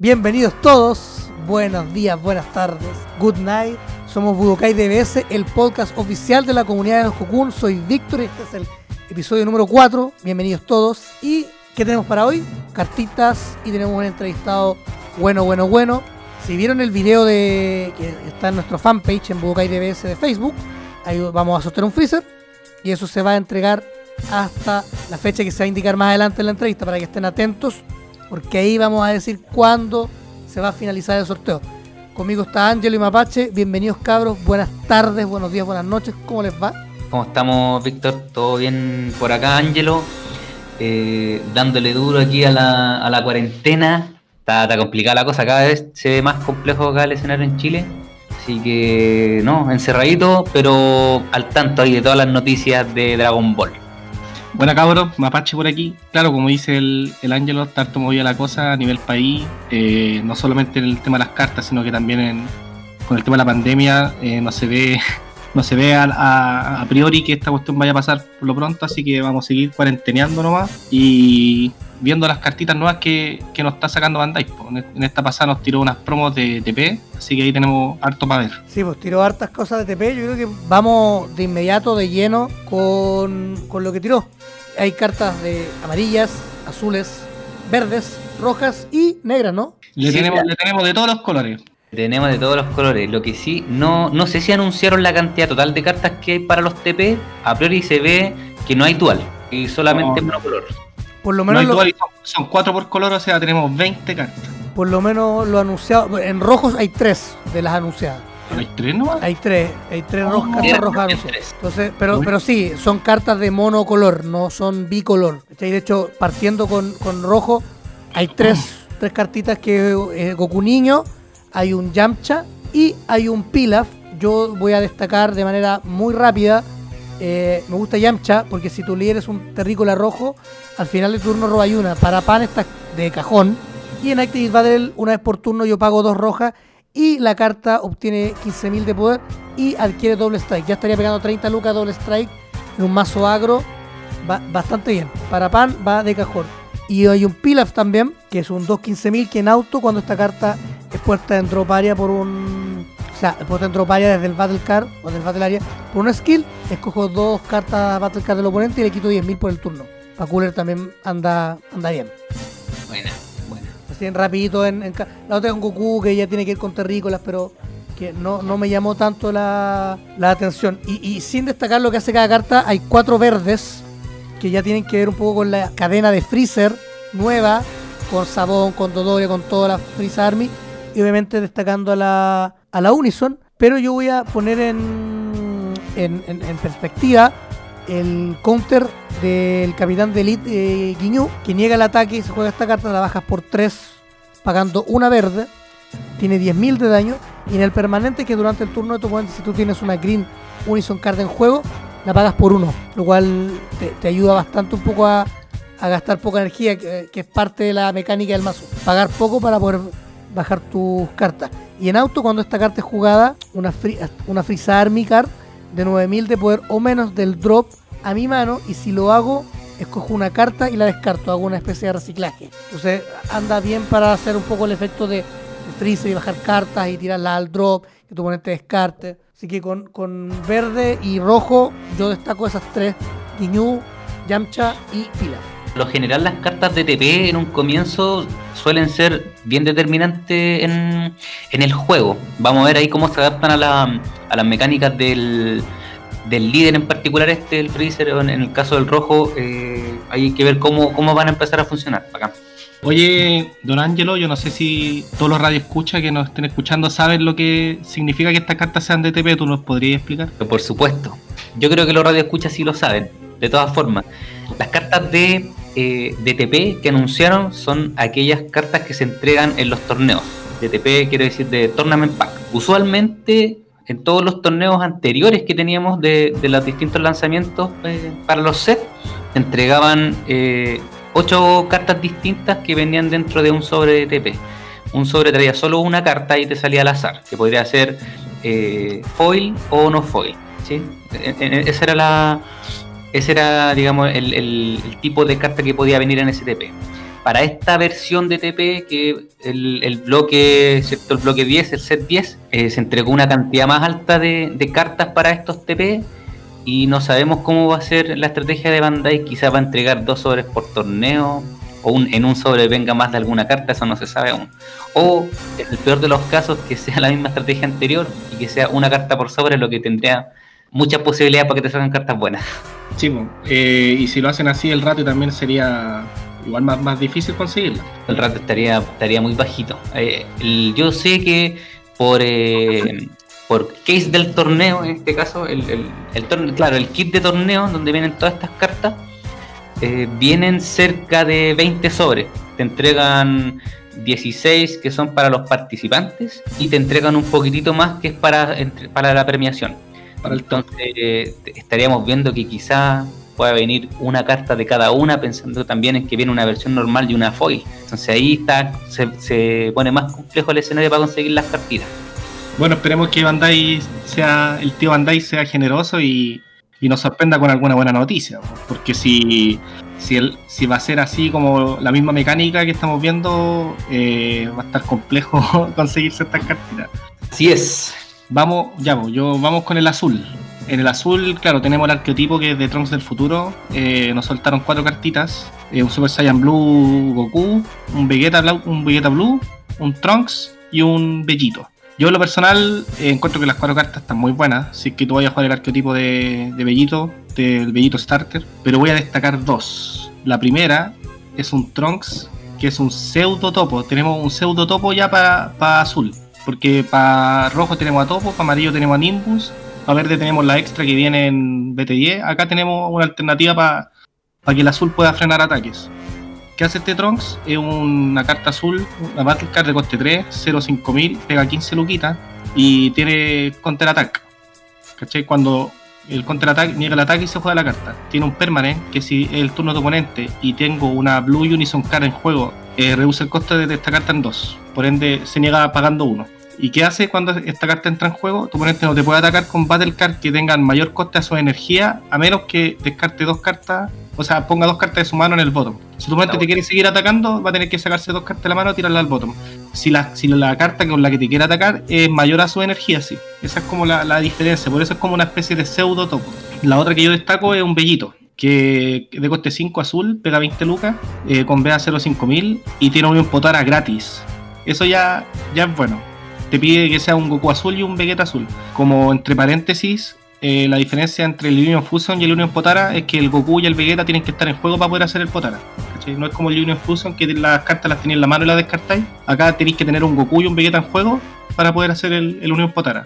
Bienvenidos todos, buenos días, buenas tardes, good night. Somos Budokai DBS, el podcast oficial de la comunidad de Jokun. Soy Víctor y este es el episodio número 4. Bienvenidos todos. ¿Y qué tenemos para hoy? Cartitas y tenemos un entrevistado bueno, bueno, bueno. Si vieron el video de que está en nuestro fanpage en Budokai DBS de Facebook, ahí vamos a sortear un freezer y eso se va a entregar hasta la fecha que se va a indicar más adelante en la entrevista para que estén atentos porque ahí vamos a decir cuándo se va a finalizar el sorteo. Conmigo está Ángelo y Mapache. Bienvenidos cabros, buenas tardes, buenos días, buenas noches. ¿Cómo les va? ¿Cómo estamos, Víctor? ¿Todo bien por acá, Ángelo? Eh, dándole duro aquí a la, a la cuarentena. Está, está, complicada la cosa, cada vez se ve más complejo acá el escenario en Chile. Así que, no, encerradito, pero al tanto ahí de todas las noticias de Dragon Ball. Buena cabros, Mapache por aquí. Claro, como dice el, el Ángelo, está harto movida la cosa a nivel país, eh, no solamente en el tema de las cartas, sino que también en, con el tema de la pandemia eh, no se ve no se ve a, a, a, priori que esta cuestión vaya a pasar por lo pronto, así que vamos a seguir cuarenteneando nomás y viendo las cartitas nuevas que, que nos está sacando Bandai. En esta pasada nos tiró unas promos de TP, así que ahí tenemos harto para ver. Sí, pues tiró hartas cosas de TP. Yo creo que vamos de inmediato, de lleno, con, con lo que tiró. Hay cartas de amarillas, azules, verdes, rojas y negras, ¿no? Le, sí, tenemos, le tenemos de todos los colores. Tenemos de todos los colores. Lo que sí, no, no sé si anunciaron la cantidad total de cartas que hay para los TP. A priori se ve que no hay dual y solamente No. monocolor. Por lo menos No hay lo, dual y son, son cuatro por color, o sea, tenemos 20 cartas. por lo menos lo anunciado. En rojos hay tres de las anunciadas. ¿Pero hay tres nomás? Hay tres, hay tres Oh, rojas, cartas rojas. Entonces, pero, pero sí, son cartas de monocolor, no son bicolor. De hecho, partiendo con, con rojo, hay tres, tres cartitas que eh, Goku Niño, hay un Yamcha y hay un Pilaf. Yo voy a destacar de manera muy rápida. eh, me gusta Yamcha porque si tu líder es un terrícola rojo, al final del turno roba una. Para pan está de cajón. Y en Active Battle, una vez por turno, yo pago dos rojas y la carta obtiene 15.000 de poder y adquiere doble strike. Ya estaría pegando 30 lucas doble strike en un mazo agro. Va bastante bien. Para pan va de cajón. Y hay un Pilaf también, que es un 2.15.000 que en auto cuando esta carta puesta en drop area por un... O sea, es puesta en drop area desde el Battle Card o del Battle Area por una skill, escojo dos cartas Battle Card del oponente y le quito 10.000 por el turno. Para Cooler también anda, anda bien. Buena, buena. Así en rapidito en, en la otra con Goku que ya tiene que ir con terrícolas pero que no, no me llamó tanto la, la atención y, y sin destacar lo que hace cada carta hay cuatro verdes que ya tienen que ver un poco con la cadena de Freezer nueva con Sabón, con Dodoria, con toda la Freezer Army obviamente destacando a la, a la Unison pero yo voy a poner en, en, perspectiva el counter del capitán de Elite eh, Guiñú, que niega el ataque y se juega esta carta, la bajas por 3, pagando una verde, tiene 10.000 de daño, y en el permanente que durante el turno de tu oponente, si tú tienes una Green Unison card en juego, la pagas por uno, lo cual te, te ayuda bastante un poco a, a gastar poca energía, que, que es parte de la mecánica del mazo. Pagar poco para poder bajar tus cartas. Y en auto, cuando esta carta es jugada, una, free, una Freeza Army card de 9000 de poder o menos del drop a mi mano. Y si lo hago, escojo una carta y la descarto. Hago una especie de reciclaje. Entonces anda bien para hacer un poco el efecto de, freezer y bajar cartas y tirarlas al drop. Que tu oponente descarte. Así que con, con verde y rojo, yo destaco esas tres: Guiñú, Yamcha y Pilaf. Lo general las cartas de TP en un comienzo suelen ser bien determinantes en, en el juego. Vamos a ver ahí cómo se adaptan a, la- a las mecánicas del, del líder en particular este, el Freezer, en, en el caso del rojo, eh, hay que ver cómo, cómo van a empezar a funcionar. Acá. Oye, don Ángelo, yo no sé si todos los radioescuchas que nos estén escuchando saben lo que significa que estas cartas sean de TP, ¿tú nos podrías explicar? Por supuesto, yo creo que los radioescuchas sí lo saben. De todas formas, las cartas de, eh, TP que anunciaron son aquellas cartas que se entregan en los torneos. De TP quiere decir de Tournament Pack. Usualmente en todos los torneos anteriores que teníamos de, los distintos lanzamientos eh, para los sets, entregaban eh, ocho cartas distintas que venían dentro de un sobre de TP. Un sobre traía solo una carta y te salía al azar, que podría ser eh, foil o no foil. ¿sí? En- en- Esa era la, ese era, digamos, el, tipo de carta que podía venir en STP. para esta versión de TP, que el, bloque, ¿cierto? El bloque 10, el set 10, eh, se entregó una cantidad más alta de, cartas para estos TP y no sabemos cómo va a ser la estrategia de Bandai, quizás va a entregar dos sobres por torneo, o en un sobre venga más de alguna carta, eso no se sabe aún. O en el peor de los casos, que sea la misma estrategia anterior y que sea una carta por sobre, lo que tendría muchas posibilidades para que te salgan cartas buenas. Sí. Eh, y si lo hacen así, el ratio también sería igual más, más difícil conseguirlo. El rato estaría, estaría muy bajito. Eh, el- yo sé que por eh, por case del torneo, en este caso, el, el, el torneo, claro, el kit de torneo donde vienen todas estas cartas, eh, vienen cerca de 20 sobres. Te entregan 16 que son para los participantes y te entregan un poquitito más que es para, para la premiación. Para el top. Entonces eh, estaríamos viendo que quizá pueda venir una carta de cada una, pensando también en que viene una versión normal y una foil. Entonces ahí está, se, se pone más complejo el escenario para conseguir las cartitas. Bueno, esperemos que Bandai sea, el tío Bandai sea generoso y, y nos sorprenda con alguna buena noticia. po. Porque si, si, el- si va a ser así como la misma mecánica que estamos viendo, eh, va a estar complejo conseguirse estas cartitas. Así es. Vamos, ya, pues, yo vamos con el azul. En el azul, claro, tenemos el arquetipo que es de Trunks del futuro. Eh, nos soltaron cuatro cartitas: eh, un Super Saiyan Blue Goku, un Vegeta, un Blue, un Trunks y un Bellito. Yo, en lo personal, eh, encuentro que las cuatro cartas están muy buenas. Si es que tú vayas a jugar el arquetipo de, de Bellito, del Bellito Starter, pero voy a destacar dos. La primera es un Trunks, que es un pseudo topo. Tenemos un pseudo topo ya para azul. Porque para rojo tenemos a Topo, para amarillo tenemos a Nimbus, para verde tenemos la extra que viene en BT10. Acá tenemos una alternativa para que el azul pueda frenar ataques. ¿Qué hace este Trunks? Es una carta azul, una Battle Card de coste 3, 05000, pega 15 luquitas y tiene counter attack. ¿Cachai? Cuando el counter attack niega el ataque y se juega la carta. Tiene un permanent que si es el turno de oponente y tengo una Blue Unison card en juego, eh, reduce el coste de esta carta en 2. Por ende, se niega pagando 1. ¿Y qué hace cuando esta carta entra en juego? Tu oponente no te puede atacar con Battle Card que tengan mayor coste a su energía, a menos que descarte dos cartas, o sea, ponga dos cartas de su mano en el bottom. Si tu oponente te quiere seguir atacando, va a tener que sacarse dos cartas de la mano y tirarla al bottom. Si la, si la carta con la que te quiere atacar es mayor a su energía, sí. Esa es como la, la diferencia, por eso es como una especie de pseudo topo. La otra que yo destaco es un bellito, que de coste 5 azul, pega 20 lucas, eh, con BA 05000 y tiene un Potara gratis. Eso ya, ya es bueno. Te pide que sea un Goku azul y un Vegeta azul. Como entre paréntesis, eh, la diferencia entre el Union Fusion y el Union Potara es que el Goku y el Vegeta tienen que estar en juego para poder hacer el Potara. No es como el Union Fusion que las cartas las tenéis en la mano y las descartáis. Acá tenéis que tener un Goku y un Vegeta en juego para poder hacer el, el Union Potara.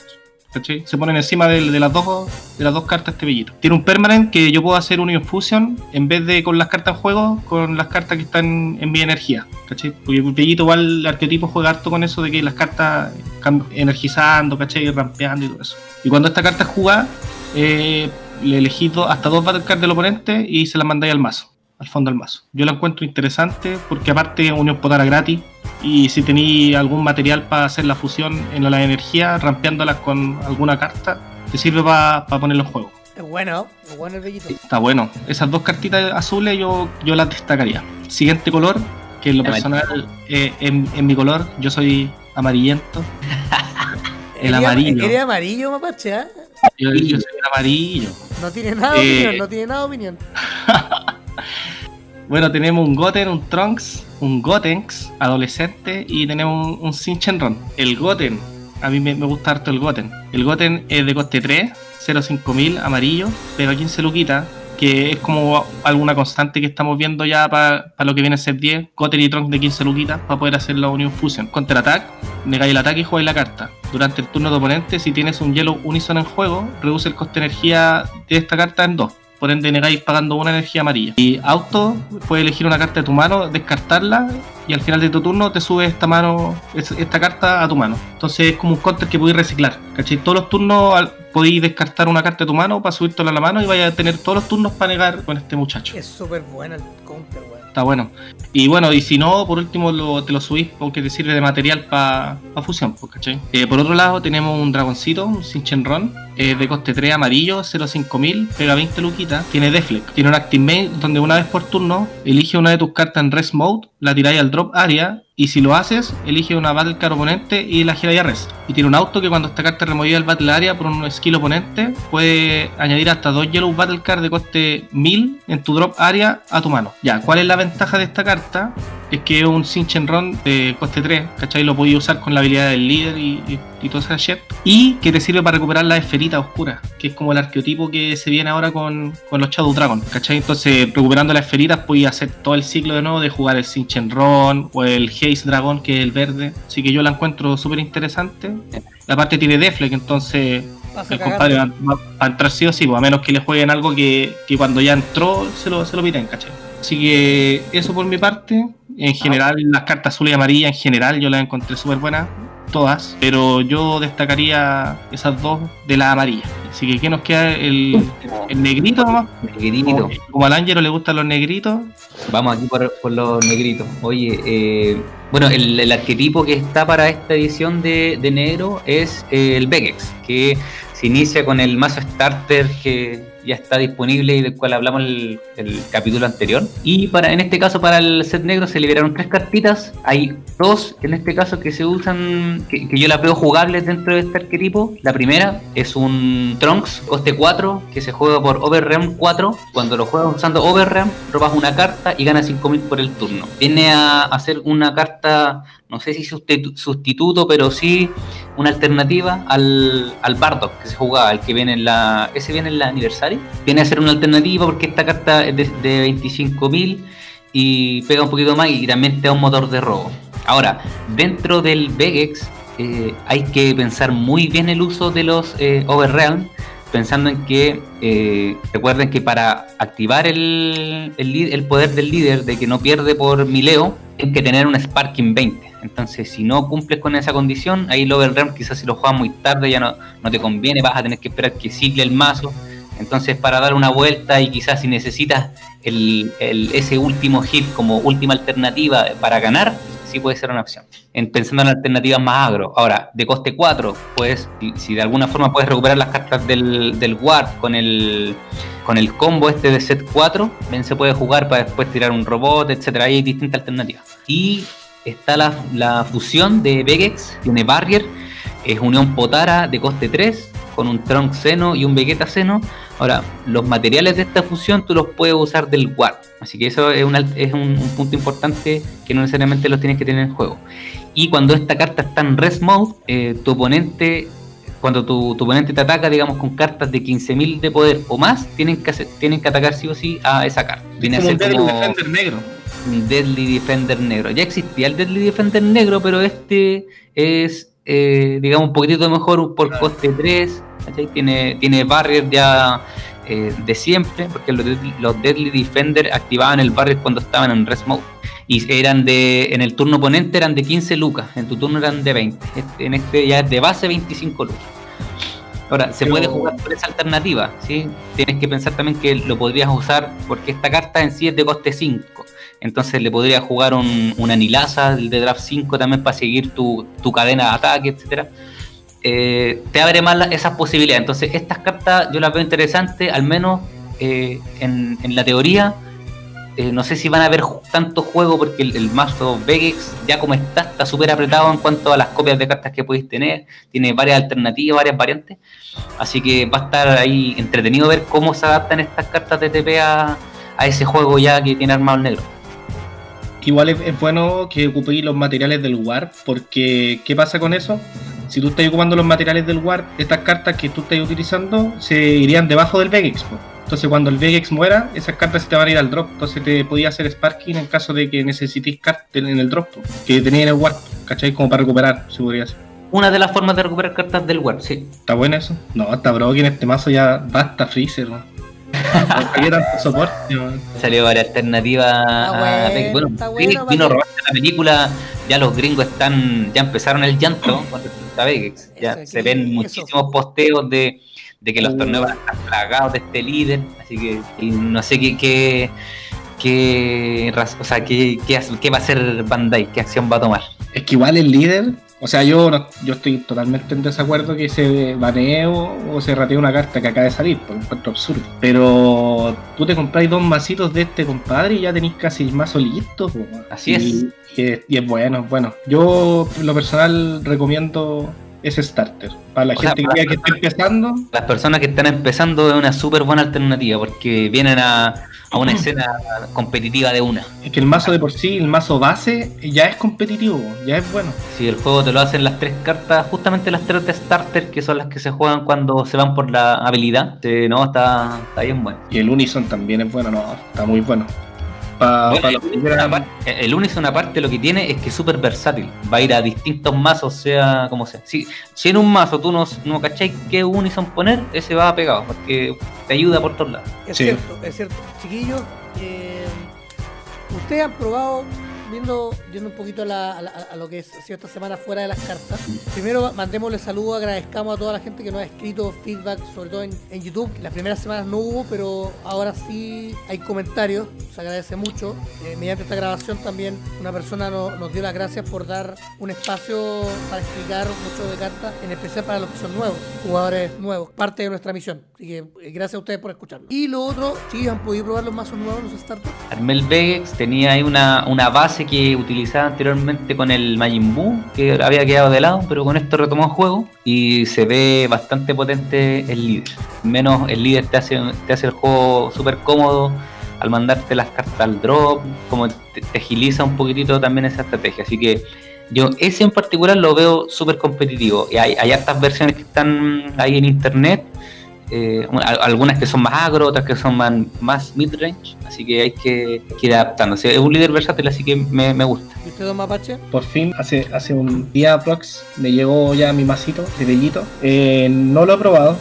¿Cachai? Se ponen encima de, las dos, de las dos cartas este bellito. Tiene un permanent que yo puedo hacer Union Fusion en vez de con las cartas en juego, con las cartas que están en mi energía. ¿cachai? Porque el bellito igual el arquetipo juega harto con eso de que las cartas energizando, ¿cachai? rampeando y todo eso. Y cuando esta carta es jugada, eh, le elegís dos- hasta dos battle cards del oponente y se las mandáis al mazo, al fondo del mazo. Yo la encuentro interesante porque aparte Unión Potara gratis y si tenéis algún material para hacer la fusión en la energía, rampeándolas con alguna carta, te sirve para ponerlo en juego. Es bueno, es bueno el bellito. Está bueno. Esas dos cartitas azules yo, yo las destacaría. Siguiente color, que en lo Amarillo. personal, eh, en, en mi color, yo soy amarillento. El amarillo. Eres amarillo, mapache, ¿ah? Yo, yo soy el amarillo. No tiene nada de Eh. opinión, no tiene nada de opinión. Bueno, tenemos un Goten, un Trunks, un Gotenks adolescente y tenemos un, un Shinchen-Ron. El Goten, a mí me, gusta harto el Goten. El Goten es de coste 3, 05000, amarillo, pero 15 luquitas, que es como alguna constante que estamos viendo ya para lo que viene a ser 10. Goten y Trunks de 15 luquitas para poder hacer la Union Fusion. Counter Attack, negáis el ataque y jugáis la carta. Durante el turno de oponente, si tienes un Yellow Unison en juego, reduce el coste de energía de esta carta en 2 por ende negáis pagando una energía amarilla. Y auto, puedes elegir una carta de tu mano, descartarla y al final de tu turno te sube esta mano, es- esta carta a tu mano. Entonces es como un counter que podéis reciclar. ¿cachai? Todos los turnos podéis descartar una carta de tu mano para subírtela a la mano y vais a tener todos los turnos para negar con este muchacho. Es súper bueno el counter, weón. Está bueno. Y bueno, y si no, por último te lo subís porque te sirve de material para fusión, pues. Eh, por otro lado, tenemos un dragoncito, un Sinchenron, eh, de coste 3 amarillo, 05000, pega 20 luquitas, tiene Deflect, tiene un Active donde una vez por turno elige una de tus cartas en Rest Mode, la tiráis al drop area y si lo haces, elige una Battle Card oponente y la giráis a Rest. Y tiene un auto que cuando esta carta removida del Battle Area por un skill oponente, puede añadir hasta dos Yellow Battle Card de coste 1000 en tu drop area a tu mano. Ya, ¿cuál es la ventaja de esta carta? Es que es un Run de coste 3, ¿cachai? Lo podías usar con la habilidad del líder y, y, y toda esa shit. Y que te sirve para recuperar la esferita oscura, que es como el arqueotipo que se viene ahora con, los Shadow Dragon, ¿cachai? Entonces, recuperando las esferitas, podías hacer todo el ciclo de nuevo de jugar el Run o el Haze Dragon, que es el verde. Así que yo la encuentro súper interesante. La parte tiene Deflect, entonces el compadre va, a entrar sí o sí, pues, a menos que le jueguen algo que, cuando ya entró se lo, se lo piden, ¿cachai? Así que eso por mi parte. En general, las cartas azul y amarilla, en general, yo las encontré súper buenas, todas, pero yo destacaría esas dos de la amarilla. Así que, ¿qué nos queda? El, negrito nomás. Negrito. Como, al Ángelo le gustan los negritos. Vamos aquí por, los negritos. Oye, eh, bueno, el, arquetipo que está para esta edición de, negro es el Vegex, que se inicia con el mazo starter que ya está disponible y del cual hablamos el, el capítulo anterior. Y para en este caso, para el set negro, se liberaron tres cartitas. Hay dos en este caso que se usan, que, yo las veo jugables dentro de este arquetipo. La primera es un Trunks, coste 4, que se juega por Overrealm 4. Cuando lo juegas usando Overrealm, robas una carta y ganas 5000 por el turno. Viene a hacer una carta no sé si sustituto, pero sí una alternativa al, al Bardock que se jugaba, el que viene en la. Ese viene en la aniversario. Viene a ser una alternativa porque esta carta es de, de 25.000 y pega un poquito más y también te da un motor de robo. Ahora, dentro del Vegex eh, hay que pensar muy bien el uso de los eh, Overrealm, pensando en que eh, recuerden que para activar el, el, el, poder del líder de que no pierde por mileo, hay que tener un Sparking 20. Entonces, si no cumples con esa condición, ahí el Overrealm quizás si lo juegas muy tarde ya no, no te conviene, vas a tener que esperar que cicle el mazo. Entonces, para dar una vuelta y quizás si necesitas el, ese último hit como última alternativa para ganar, sí puede ser una opción. En, pensando en alternativas más agro. Ahora, de coste 4, pues si, de alguna forma puedes recuperar las cartas del, del Ward con el, con el combo este de set 4, bien se puede jugar para después tirar un robot, etcétera. Hay distintas alternativas. Y está la, fusión de Vegex, tiene Barrier, es unión Potara de coste 3, con un Trunk Seno y un Vegeta Seno. Ahora, los materiales de esta fusión tú los puedes usar del Ward, así que eso es, es un, punto importante que no necesariamente los tienes que tener en juego. Y cuando esta carta está en Rest Mode, eh, tu oponente, cuando tu, oponente te ataca, digamos, con cartas de 15.000 de poder o más, tienen que, tienen que atacar sí o sí a esa carta. Como como... Defender negro un Deadly Defender negro. Ya existía el Deadly Defender negro, pero este es, eh, digamos, un poquitito mejor por coste 3. Tiene, tiene barrier ya eh, de siempre, porque los, Deadly Defender activaban el barrier cuando estaban en Rest Mode. Y eran de, en el turno oponente eran de 15 lucas, en tu turno eran de 20. Este, en este ya es de base 25 lucas. Ahora, se puede jugar por esa alternativa, ¿sí? Tienes que pensar también que lo podrías usar porque esta carta en sí es de coste 5. Entonces le podría jugar un, una Nilasa de draft 5 también para seguir tu, cadena de ataque, etcétera. Eh, te abre más esas posibilidades. Entonces, estas cartas yo las veo interesantes, al menos eh, en, la teoría. Eh, no sé si van a haber tanto juego porque el, mazo Vegex, ya como está, está súper apretado en cuanto a las copias de cartas que podéis tener. Tiene varias alternativas, varias variantes. Así que va a estar ahí entretenido ver cómo se adaptan estas cartas de TP a, a ese juego ya que tiene armado el negro igual es, bueno que ocupéis los materiales del WAR, porque ¿qué pasa con eso? Si tú estás ocupando los materiales del WAR, estas cartas que tú estás utilizando se irían debajo del Vegex. Entonces cuando el Vegex muera, esas cartas se te van a ir al drop. Entonces te podía hacer Sparking en caso de que necesites cartas en el drop, que tenía en el WAR, ¿cachai? Como para recuperar, si podría ser. Una de las formas de recuperar cartas del WAR, sí. ¿Está bueno eso? No, está bro, que en este mazo ya basta Freezer, Salió varias alternativas. Bueno, vino robando la película. Ya los gringos están, ya empezaron el llanto Ya se ven muchísimos posteos de, que los torneos van a estar plagados de este líder. Así que no sé qué, qué, raz- o sea, qué, qué, qué va a hacer Bandai, qué acción va a tomar. Es que igual el líder, o sea, yo no- yo estoy totalmente en desacuerdo que se banee o, se ratee una carta que acaba de salir, por un encuentro absurdo. Pero tú te compráis dos masitos de este compadre y ya tenéis casi el mazo listo. po. Así Y- es. Y, es. y es bueno, bueno. Yo, en lo personal, recomiendo ese starter. Para la O sea, gente para- que, esté empezando, Las personas que están empezando es una súper buena alternativa porque vienen a, a una escena competitiva de una. es que el mazo de por sí, el mazo base, ya es competitivo, ya es bueno. Si el juego te lo hacen las tres cartas, justamente las tres de starter, que son las que se juegan cuando se van por la habilidad, eh, no, está, está bien bueno. Y el Unison también es bueno, no, está muy bueno. Pa- Bueno, pa los el, apar- el Unison aparte lo que tiene es que es súper versátil. Va a ir a distintos mazos, sea como sea. Si, si en un mazo tú no, no cacháis qué Unison poner, ese va pegado, porque te ayuda por todos lados. Es Sí. cierto, es cierto. Chiquillos, eh, ustedes han probado, viendo, yendo un poquito a, a lo que ha sido esta semana fuera de las cartas. Primero, mandémosle saludos, agradezcamos a toda la gente que nos ha escrito feedback, sobre todo en, YouTube. Las primeras semanas no hubo, pero ahora sí hay comentarios, se agradece mucho. Eh, mediante esta grabación también una persona no- nos dio las gracias por dar un espacio para explicar mucho de cartas, en especial para los que son nuevos, jugadores nuevos, parte de nuestra misión. Así que eh, gracias a ustedes por escucharnos. Y lo otro, chiquillos, ¿han podido probar los mazos nuevos, los startups? Armel Vegex tenía ahí una, una base que utilizaba anteriormente con el Majin Buu, que había quedado de lado, pero con esto retomó el juego y se ve bastante potente el líder. Menos el líder te hace, te hace el juego súper cómodo al mandarte las cartas al drop, como te, te agiliza un poquitito también esa estrategia. Así que yo ese en particular lo veo súper competitivo. Y hay, hay hartas versiones que están ahí en internet eh, algunas que son más agro, otras que son más, más mid-range, así que hay que, que ir adaptándose. Es un líder versátil, así que me, me gusta. ¿Y usted, don Mapache? Por fin, hace, hace un día aprox, me llegó ya mi masito de bellito. Eh, no lo he probado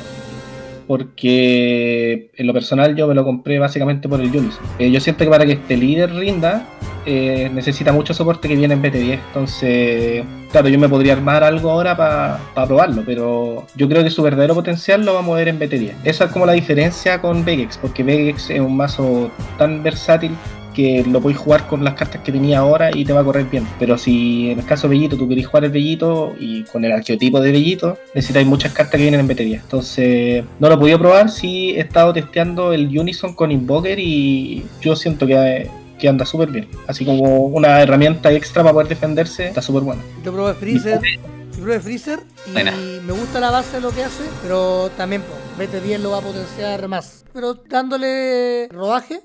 porque en lo personal yo me lo compré básicamente por el Unison. Eh, yo siento que para que este líder rinda eh, necesita mucho soporte que viene en BT10. Entonces, claro, yo me podría armar algo ahora para probarlo, pero yo creo que su verdadero potencial lo va a mover en BT10. Esa es como la diferencia con Vegex, porque Vegex es un mazo tan versátil que lo podéis jugar con las cartas que tenía ahora y te va a correr bien. Pero si en el caso de Bellito tú queréis jugar el Bellito y con el arqueotipo de Bellito, necesitáis muchas cartas que vienen en batería. Entonces, no lo he podido probar, sí he estado testeando el Unison con Invoker y yo siento que, que anda súper bien. Así como una herramienta extra para poder defenderse, está súper buena. Yo probé Freezer. Yo probé Freezer y Buena. me gusta la base de lo que hace, pero también pues, BT10 lo va a potenciar más. Pero dándole rodaje,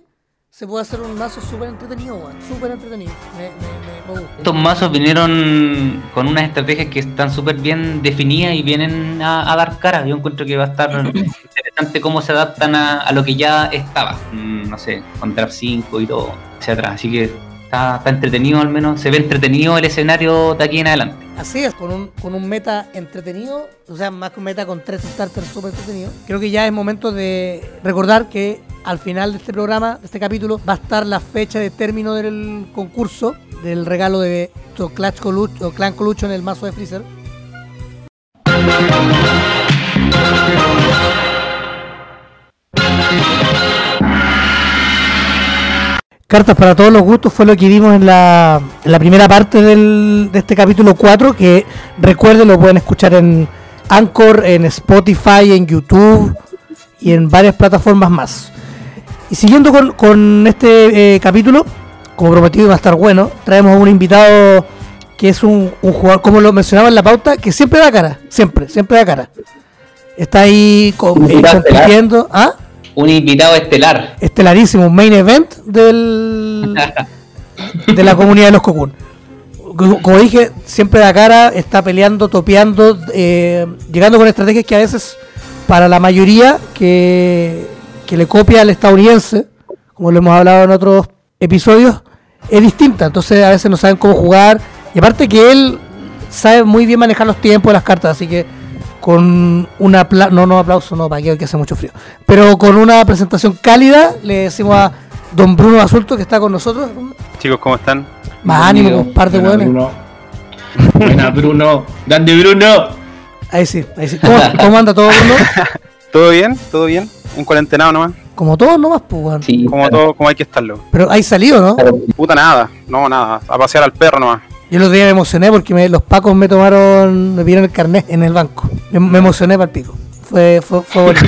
se puede hacer un mazo súper entretenido. Súper entretenido. Me, me. Estos mazos vinieron con unas estrategias que están súper bien definidas y vienen a, a dar cara. Yo encuentro que va a estar interesante cómo se adaptan a, a lo que ya estaba. Mm, no sé, con Draft 5 y todo hacia atrás. Así que está, está entretenido al menos. Se ve entretenido el escenario de aquí en adelante. Así es, con un, con un meta entretenido, o sea, más que un meta con tres starters súper entretenidos. Creo que ya es momento de recordar que al final de este programa, de este capítulo, va a estar la fecha de término del concurso del regalo de to- Clash Colu- o Clan Colucho en el mazo de Freezer. Cartas para todos los gustos fue lo que vimos en la, en la primera parte del- de este capítulo 4, que recuerden lo pueden escuchar en Anchor, en Spotify, en YouTube y en varias plataformas más. Y siguiendo con, con este eh, capítulo, como prometido va a estar bueno, traemos a un invitado que es un, un jugador, como lo mencionaba en la pauta, que siempre da cara, siempre, siempre da cara. Está ahí co- Un eh, compitiendo. ¿Ah? Un invitado estelar. estelarísimo, un main event del, de la comunidad de los Cocoon. Como como dije, siempre da cara, está peleando, topeando, eh, llegando con estrategias que a veces para la mayoría que, que le copia al estadounidense, como lo hemos hablado en otros episodios, es distinta. Entonces a veces no saben cómo jugar. Y aparte que él sabe muy bien manejar los tiempos de las cartas, así que con una apla- no no aplauso no para que, que hace mucho frío pero con una presentación cálida le decimos a don Bruno Basulto que está con nosotros Chicos, ¿cómo están? más ánimo Bienvenido. un par de Buena, hueones Bruno. Buena, Bruno. Grande, Bruno. ahí sí ahí sí ¿Cómo, cómo anda todo Bruno? ¿Todo bien? ¿Todo bien? ¿En cuarentena nomás? Como todos nomás, pues, weón. Sí, Como claro. todo, como hay que estarlo. Pero hay salido, ¿no? Claro. Puta nada, no, nada. A pasear al perro nomás. Yo el otro día me emocioné porque me- los pacos me tomaron, me pidieron el carnet en el banco. Me, me emocioné para el pico. Fue, fue, fue bonito.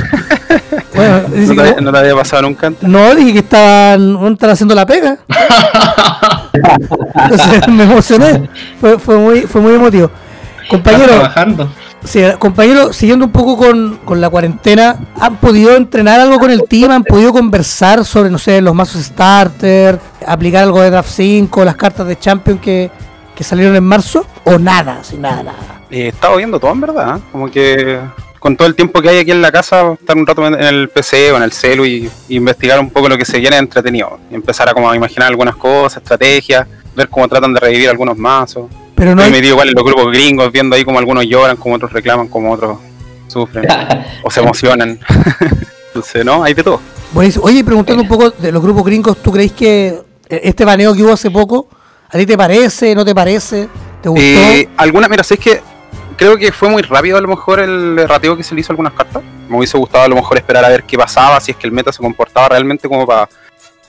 bueno, dice No que- te, no te había pasado nunca antes. no, dije que estaban, estaban haciendo la pega. Entonces me emocioné. Fue, fue muy, fue muy emotivo. Estás Compañero, trabajando. Sí, compañero, siguiendo un poco con, con la cuarentena, ¿han podido entrenar algo con el team? ¿Han podido conversar sobre, no sé, los mazos starter, aplicar algo de Draft 5, las cartas de Champion que, que salieron en marzo? ¿O nada? Sin nada, nada. Eh, he estado viendo todo en verdad. ¿eh? Como que con todo el tiempo que hay aquí en la casa, estar un rato en el PC o en el celu y, y investigar un poco lo que se viene entretenido. Y empezar a como a imaginar algunas cosas, estrategias, ver cómo tratan de revivir algunos mazos. Pero no hay, metido igual en los grupos gringos, viendo ahí como algunos lloran, como otros reclaman, como otros sufren o se emocionan. Entonces, no, hay de todo. Buenísimo. Oye, preguntando un poco de los grupos gringos, ¿tú crees que este baneo que hubo hace poco, a ti te parece, no te parece? ¿Te gustó? Eh, algunas, mira, es que creo que fue muy rápido a lo mejor el rateo que se le hizo a algunas cartas. Me hubiese gustado a lo mejor esperar a ver qué pasaba, si es que el meta se comportaba realmente como para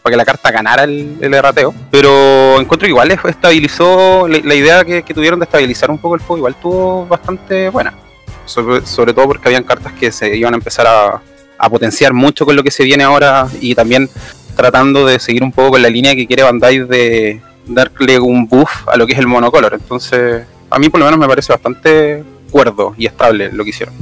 que la carta ganara el, el rateo. Pero encuentro que igual es- estabilizó, la, la idea que, que tuvieron de estabilizar un poco el juego, igual tuvo bastante buena. Sobre, sobre todo porque habían cartas que se iban a empezar a, a potenciar mucho con lo que se viene ahora y también tratando de seguir un poco con la línea que quiere Bandai de darle un buff a lo que es el monocolor. Entonces, a mí por lo menos me parece bastante cuerdo y estable lo que hicieron.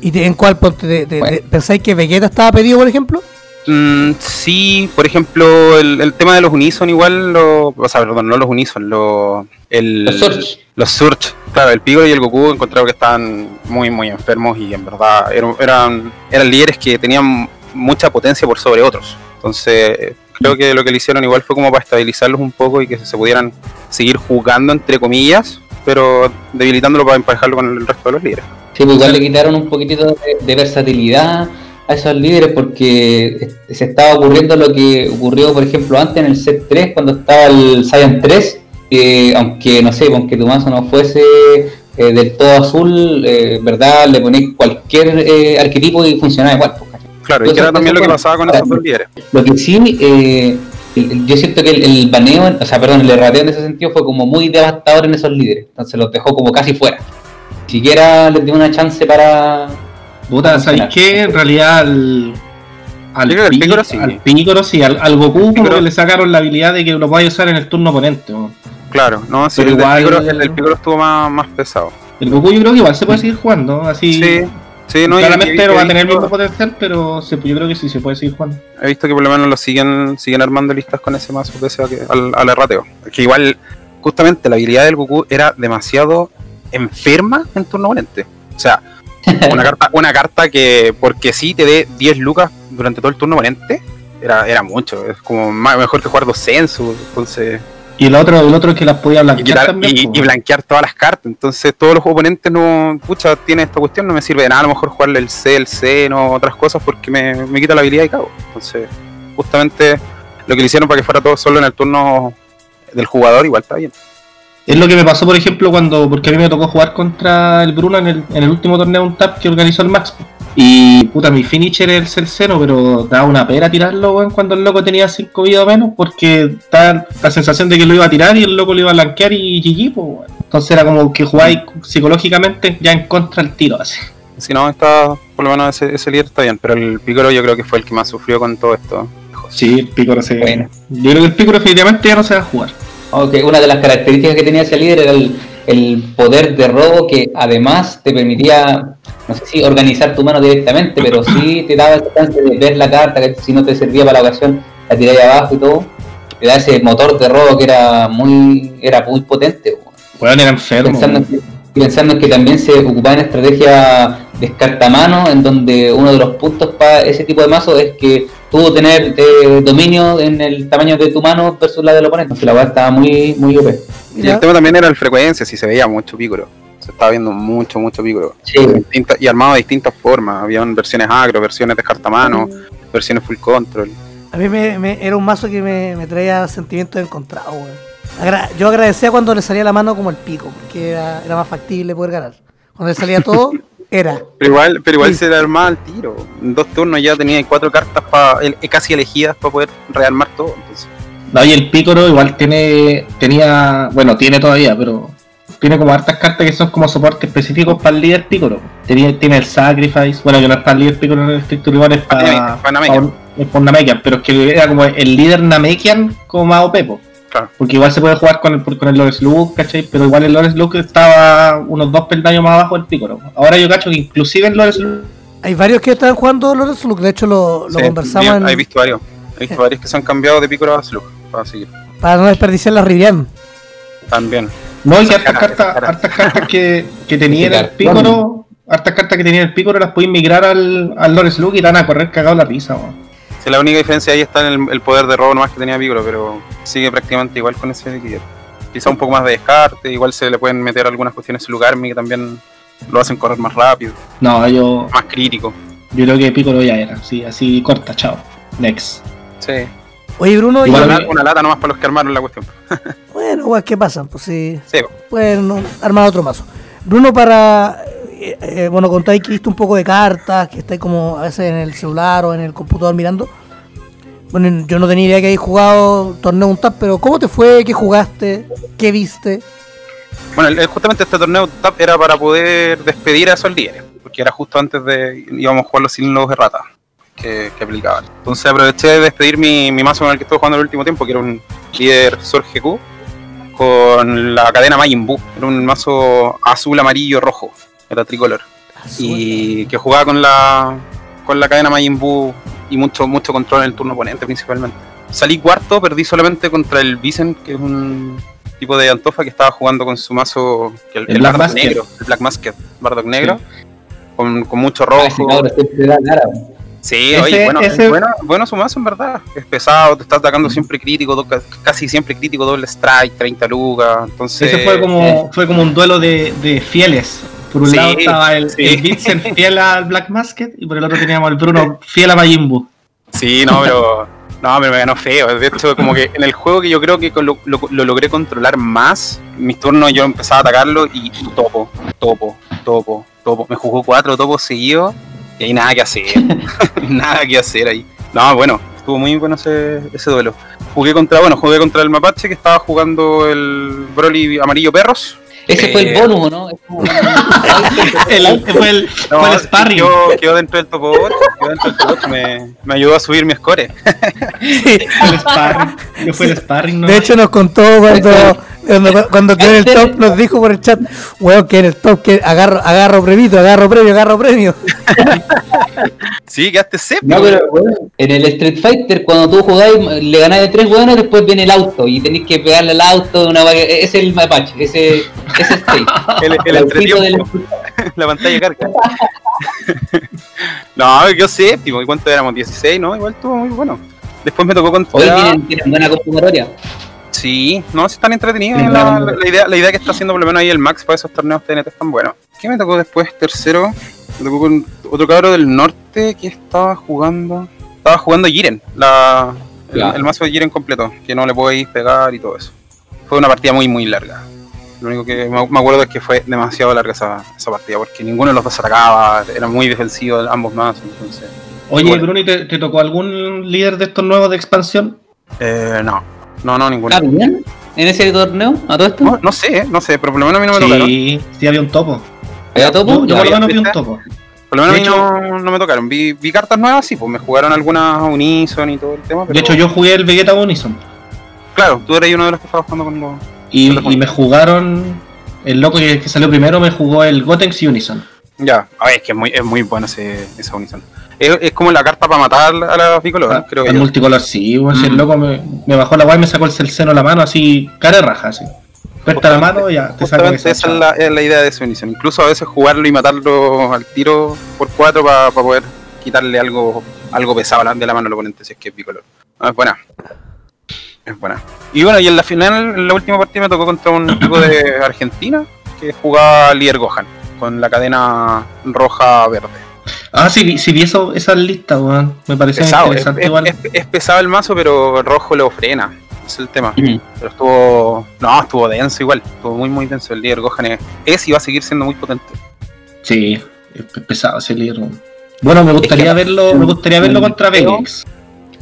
¿Y en cuál ponte? de- de- Bueno. de- ¿Pensáis que Vegeta estaba pedido, por ejemplo? Mm, sí, por ejemplo, el, el tema de los Unison igual, lo, o sea, perdón, no los Unison, lo, el, Los Surge. Los Surge, claro, el Piccolo y el Goku encontraron que estaban muy, muy enfermos y en verdad eran, eran, eran líderes que tenían mucha potencia por sobre otros. Entonces, creo que lo que le hicieron igual fue como para estabilizarlos un poco y que se pudieran seguir jugando, entre comillas, pero debilitándolo para emparejarlo con el resto de los líderes. Sí, pues igual le quitaron un poquitito de, de versatilidad a esos líderes porque se estaba ocurriendo lo que ocurrió, por ejemplo, antes en el set 3, cuando estaba el Saiyan 3, que aunque no sé, aunque tu mazo no fuese eh, del todo azul, eh, verdad, le ponéis cualquier eh, arquetipo y funcionaba igual. pues. Claro, y que era también lo que pasaba con esos dos líderes. Lo que sí, eh, yo siento que el, el baneo, o sea, perdón, el errateo en ese sentido fue como muy devastador en esos líderes. Entonces los dejó como casi fuera. Ni siquiera les dio una chance para. Puta, ¿sabéis qué? En realidad al. Al, Yo creo que al Pi- Piccolo sí. al Piccolo sí, al, al Goku como Piccolo- que le sacaron la habilidad de que lo pueda usar en el turno oponente. ¿no? Claro, no, sí, Pero el, igual- Piccolo, el Piccolo estuvo más, más pesado. El Goku yo creo que igual se puede seguir jugando, así. Sí, sí, no, Claramente no va a tener el mismo potencial, pero se- yo creo que sí se puede seguir jugando. He visto que por lo menos lo siguen siguen armando listas con ese mazo pese a que, al, al errateo. Que igual, justamente la habilidad del Goku era demasiado enferma en turno oponente. O sea, una carta, una carta que porque sí te dé 10 lucas durante todo el turno oponente, era, era mucho. Es como más, mejor que jugar dos census. Entonces, Y el otro, el otro es que las podía y, blanquear quitar- también. y- po. y blanquear todas las cartas. Entonces, todos los oponentes no, pucha, tiene esta cuestión, no me sirve de nada. A lo mejor jugarle el C, el C, no otras cosas porque me, me quita la habilidad y cago. Entonces, justamente lo que le hicieron para que fuera todo solo en el turno del jugador, igual está bien. Es lo que me pasó, por ejemplo, cuando. Porque a mí me tocó jugar contra el Bruno en el, en el último torneo un tap que organizó el Max. Y puta, mi finisher es el Celceno, pero daba una pera tirarlo, weón, cuando el loco tenía 5 vidas o menos, porque da la sensación de que lo iba a tirar y el loco lo iba a blanquear y GG, pues, weón. Entonces era como que jugáis psicológicamente ya en contra el tiro, así. Si no, está, por lo menos ese, ese líder está bien, pero el Piccolo yo creo que fue el que más sufrió con todo esto. Sí, el Picoro se. Bueno. Yo creo que el Picoro definitivamente ya no se va a jugar. Ok, una de las características que tenía ese líder era el, el poder de robo que además te permitía, no sé si organizar tu mano directamente, pero sí te daba esa chance de ver la carta, que si no te servía para la ocasión, la tiráis abajo y todo. Te da ese motor de robo que era muy, era muy potente. Weón, era enfermo. Pensando en, que, pensando en que también se ocupaba en estrategia descartamano, en donde uno de los puntos para ese tipo de mazo es que tuvo tener eh, dominio en el tamaño de tu mano versus la del oponente. Entonces la verdad estaba muy, muy OP. Y el tema también era el frecuencia, si se veía mucho Piccolo. Se estaba viendo mucho, mucho Piccolo. Sí, y armado de distintas formas. Habían versiones agro, versiones descartamano, versiones full control. A mí me, me- era un mazo que me, me traía sentimientos encontrados. Agra- yo agradecía cuando le salía la mano como el pico, porque era, era más factible poder ganar. Cuando le salía todo, Era. Pero igual, pero igual Sí. se le armaba al tiro. En dos turnos ya tenía cuatro cartas pa, el- casi elegidas para poder rearmar todo. Entonces, No, y el Pícoro igual tiene, tenía, bueno, tiene todavía, pero tiene como hartas cartas que son como soporte específicos para el líder Pícoro. Tiene, tiene el Sacrifice, bueno, que no es para el líder Pícoro en el estricto rigor, es para, Para Namekian. es por Namekian, pero es que era como el líder Namekian como más OP. Claro. Porque igual se puede jugar con el, con el Lores Luke, ¿cachai? Pero igual el Lores Luke estaba unos dos peldaños más abajo del Pícoro. Ahora yo cacho que inclusive el Lores Luke Hay varios que están jugando Lorenz Luke, de hecho lo, lo sí, conversamos bien, en- he visto varios. He visto varios que se han cambiado de Picoro a Slug. Para seguir. para no desperdiciar la Rivian. También. No, y hartas cartas, hartas cartas que, que tenía en el. Pícoro, hartas cartas que tenía en el Pícoro las podéis migrar al, al Lores Luke y te van a correr cagado la risa, weón. Sí, la única diferencia ahí está en el, el poder de robo nomás que tenía Picoro, pero sigue prácticamente igual con ese líder. Quizá un poco más de descarte, igual se le pueden meter algunas cuestiones en Lugarmi que también lo hacen correr más rápido, No, yo, más crítico. yo creo que Pícoro ya era, sí, así corta, chao. Next. Sí. Oye, Bruno, y- Igual Una, una lata nomás para los que armaron la cuestión. bueno, igual, ¿qué pasa? Pues sí, Sí, pueden armar otro mazo. Bruno, para. Eh, eh, bueno, contáis que viste un poco de cartas, que estáis como a veces en el celular o en el computador mirando. Bueno, yo no tenía idea que habéis jugado torneo un tap, pero ¿cómo te fue? ¿Qué jugaste? ¿Qué viste? Bueno, justamente este torneo TAP era para poder despedir a esos líderes, porque era justo antes de íbamos a jugarlo sin los erratas que, que aplicaban. Entonces aproveché de despedir mi, mazo con el que estuve jugando el último tiempo, que era un líder Sor GQ, con la cadena Majin Buu. Era un mazo azul, amarillo, rojo, era tricolor. Y que jugaba con la con la cadena Majin Buu y mucho, mucho control en el turno oponente principalmente. Salí cuarto, perdí solamente contra el Vicent, que es un tipo de Antofa que estaba jugando con su mazo, que el, El el Black Bardock negro, el Black Basket, Bardock negro, con, con mucho Ah, ese rojo. cara. Sí, Ese- oye, bueno, ese- bueno, bueno su mazo en verdad. Es pesado, te está atacando siempre crítico, do- casi siempre crítico, doble strike, 30 lugas. Entonces, Ese fue como, fue como un duelo de, de fieles. Por un Sí, lado estaba el, sí. el Vincent fiel al Black Basket y por el otro teníamos al Bruno fiel a Majin Buu. Sí, no, pero. No, pero me ganó feo. De hecho, como que en el juego que yo creo que lo, lo- lo logré controlar más, mis turnos yo empezaba a atacarlo y, y topo, topo, topo, topo. Me jugó cuatro topos seguidos y ahí nada que hacer. nada que hacer ahí. No, bueno, estuvo muy bueno ese, ese duelo. Jugué contra, bueno, jugué contra el Mapache que estaba jugando el Broly amarillo perros. Ese fue el Eh, bonus, ¿o ¿no? El, fue el, No, fue el sparring. Quedó, quedó dentro del top 8, quedó dentro del top 8, me, me ayudó a subir mi score. Fue el sparring. que fue el sparring, ¿no? De hecho, nos contó cuando, cuando, cuando quedó en el top, nos dijo por el chat, weón, que en el top, que agarro, agarro premio, agarro premio, agarro premio. Sí, quedaste séptimo. No, pero en el Street Fighter, cuando tú jugáis, le ganáis de tres buenos, después viene el auto y tenéis que pegarle al auto de una Ese es el mapache, ese, ese state. el, el El del- la pantalla carga. no, quedó séptimo. ¿Y cuánto éramos? 16, ¿no? Igual estuvo muy bueno. Después me tocó Hoy contra... tienen, tienen buena convocatoria. Sí, no, sí están entretenidos. Sí, La, claro. la- la idea, la idea que está haciendo por lo menos ahí el Max para esos torneos TNT están buenos. ¿Qué me tocó después? Tercero. Me tocó con otro cabro del norte que estaba jugando. Estaba jugando Jiren, la, el, el mazo de Jiren completo, que no le podéis pegar y todo eso. Fue una partida muy, muy larga. Lo único que me, acuerdo es que fue demasiado larga esa, esa partida, porque ninguno de los dos atacaba, eran muy defensivos ambos mazos, entonces. Oye. Bruno, ¿y te, te tocó algún líder de estos nuevos de expansión? Eh, no, no, no, ninguno. ¿Está bien en ese torneo? ¿A todo esto? No, no sé, no sé, pero por lo menos a mí no me tocaron. Sí, sí había un topo. ¿Había topo? Yo, por lo menos vi un topo. Por lo menos a mí no, no me tocaron. Vi, vi cartas nuevas, sí, pues me jugaron algunas a Unison y todo el tema. Pero, De hecho, yo jugué el Vegeta Unison. Claro, tú eres uno de los que estaba jugando con los. Y, y me jugaron. El loco que, que salió primero me jugó el Gotenks Unison. Ya, a ver, es que es muy, es muy bueno ese, esa Unison. Es, es como la carta para matar a la bicolor, creo el yo. multicolor, sí, si el loco me, me bajó la guay y me sacó el seno a la mano así, cara de raja, así. Presta la mano y ya, te saco Justamente esa es la, es la idea de esa Unison. Incluso a veces jugarlo y matarlo al tiro por cuatro para poder quitarle algo algo pesado de la mano al oponente si es que es bicolor. Ah, es buena. Es buena. Y bueno, y en la final, en la última partida me tocó contra un equipo de Argentina que jugaba Lier Gohan con la cadena roja-verde. Ah, sí, vi- sí vi eso, esa lista, weón. Me pareció Pesado, es, interesante es- igual. es- es pesado el mazo, pero rojo lo frena. Es el tema. Pero estuvo. No, estuvo denso igual. Estuvo muy, muy denso. El líder Gohan es, es y va a seguir siendo muy potente. Sí. Es pesado ese líder. Bueno, me gustaría que- verlo, me gustaría verlo contra feo.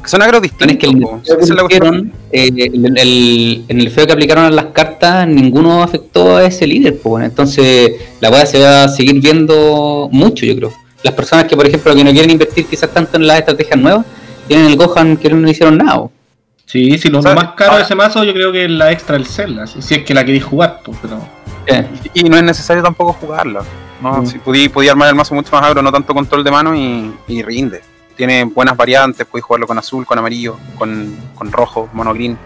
Son agros distintos. que el eh, en el feo que aplicaron a las cartas, ninguno afectó a ese líder. Pues, bueno. Entonces, la weá se va a seguir viendo mucho, yo creo. Las personas que, por ejemplo, que no quieren invertir quizás tanto en las estrategias nuevas, tienen el Gohan que no hicieron nada. po. Sí, sí, lo O sea, más caro de ese mazo yo creo que es la extra del Zelda, si, es que la queréis jugar, pues, pero... Eh, Y no es necesario tampoco jugarla. ¿no? Mm. Si podí, podí armar el mazo mucho más agro, no tanto control de mano y, y rinde. Tiene buenas variantes, podéis jugarlo con azul, con amarillo, con, con rojo, mono green.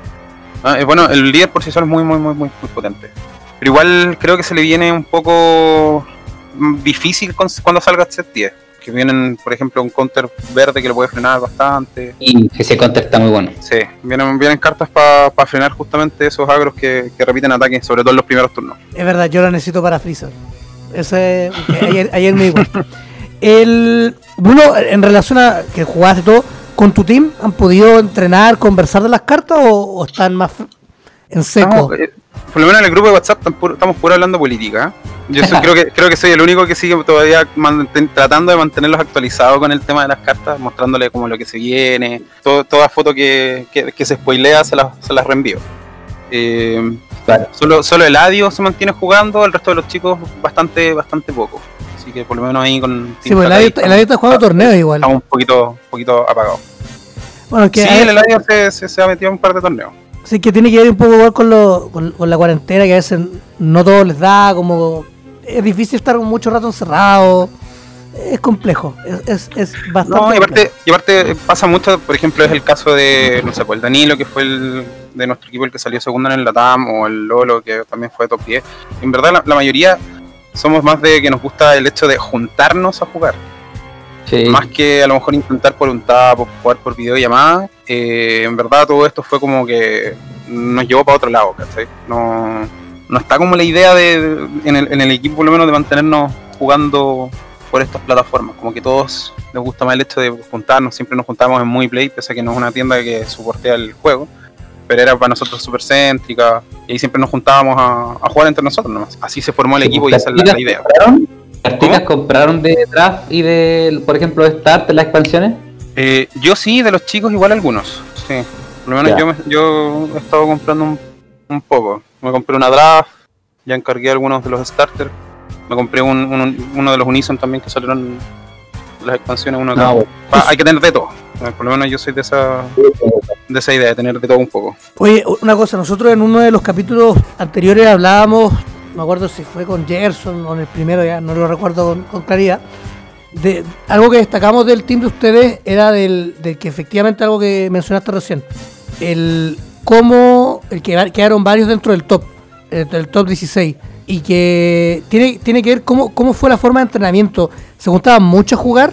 Ah, eh, bueno, el líder por sí solo es muy, muy, muy, muy, muy potente. Pero igual creo que se le viene un poco mm, difícil con- cuando salga set 10. Que vienen, por ejemplo, un counter verde que lo puede frenar bastante. y ese counter está muy bueno. Sí, vienen, vienen cartas para frenar justamente esos agros que, que repiten ataques, sobre todo en los primeros turnos. Es verdad, yo la necesito para Freezer. Ese, ayer, ayer me. El, Bruno, en relación a que jugaste todo, ¿con tu team han podido entrenar, conversar de las cartas o, o están más en seco? Estamos, eh, por lo menos en el grupo de WhatsApp estamos puro, estamos puro hablando política. Yo soy- creo, que, creo que soy el único que sigue todavía manten- tratando de mantenerlos actualizados con el tema de las cartas, mostrándole como lo que se viene. Todo- toda foto que, que- que se spoilea se las, se las reenvío. Eh, Claro. solo, solo el Adio se mantiene jugando, el resto de los chicos bastante bastante poco. Así que por lo menos ahí con sí, pues el Eladio el Eladio está jugando torneos igual. estamos un poquito, un poquito apagados. Bueno, que, Sí, hay- el Eladio se, se, se ha metido en un par de torneos. sí que tiene que ver un poco igual con, lo, con, con la cuarentena, que a veces no todo les da, como es difícil estar mucho rato encerrado. Es complejo, es, es, es bastante No, y aparte, y aparte pasa mucho, por ejemplo, es el caso de, no sé, pues el Danilo, que fue el de nuestro equipo el que salió segundo en el Latam, o el Lolo, que también fue top 10. En verdad, la, la mayoría somos más de que nos gusta el hecho de juntarnos a jugar, Sí. más que a lo mejor intentar por un tap jugar por videollamada. Eh, en verdad, todo esto fue como que nos llevó para otro lado, ¿cachai? No, no está como la idea de, en el, en el equipo, por lo menos, de mantenernos jugando por estas plataformas. Como que todos les gusta más el hecho de juntarnos. Siempre nos juntamos en Muy Play, pese a que no es una tienda que soportea el juego. Pero era para nosotros súper céntrica. Y ahí siempre nos juntábamos a, a jugar entre nosotros nomás. Así se formó el equipo y esa es la, idea. compraron- ¿Las chicas compraron de draft y de, por ejemplo, de Start, las expansiones? Eh, yo sí, de los chicos igual algunos. Sí. Por lo menos yo, me- yo he estado comprando un, un poco. Me compré una draft, ya encargué algunos de los starters. Me compré un, un- uno de los Unison también que salieron las expansiones. Uno acá. No, Ah, hay que tener de todo. Por lo menos yo soy de esa, de esa idea, de tener de todo un poco. Oye, una cosa, nosotros en uno de los capítulos anteriores hablábamos, no me acuerdo si fue con Gerson o en el primero, ya no lo recuerdo con, claridad, de algo que destacamos del team de ustedes era del, del que efectivamente algo que mencionaste recién, el cómo el que quedaron varios dentro del top, eh, del top 16, y que tiene, tiene que ver cómo, cómo fue la forma de entrenamiento. ¿Se juntaban mucho jugar?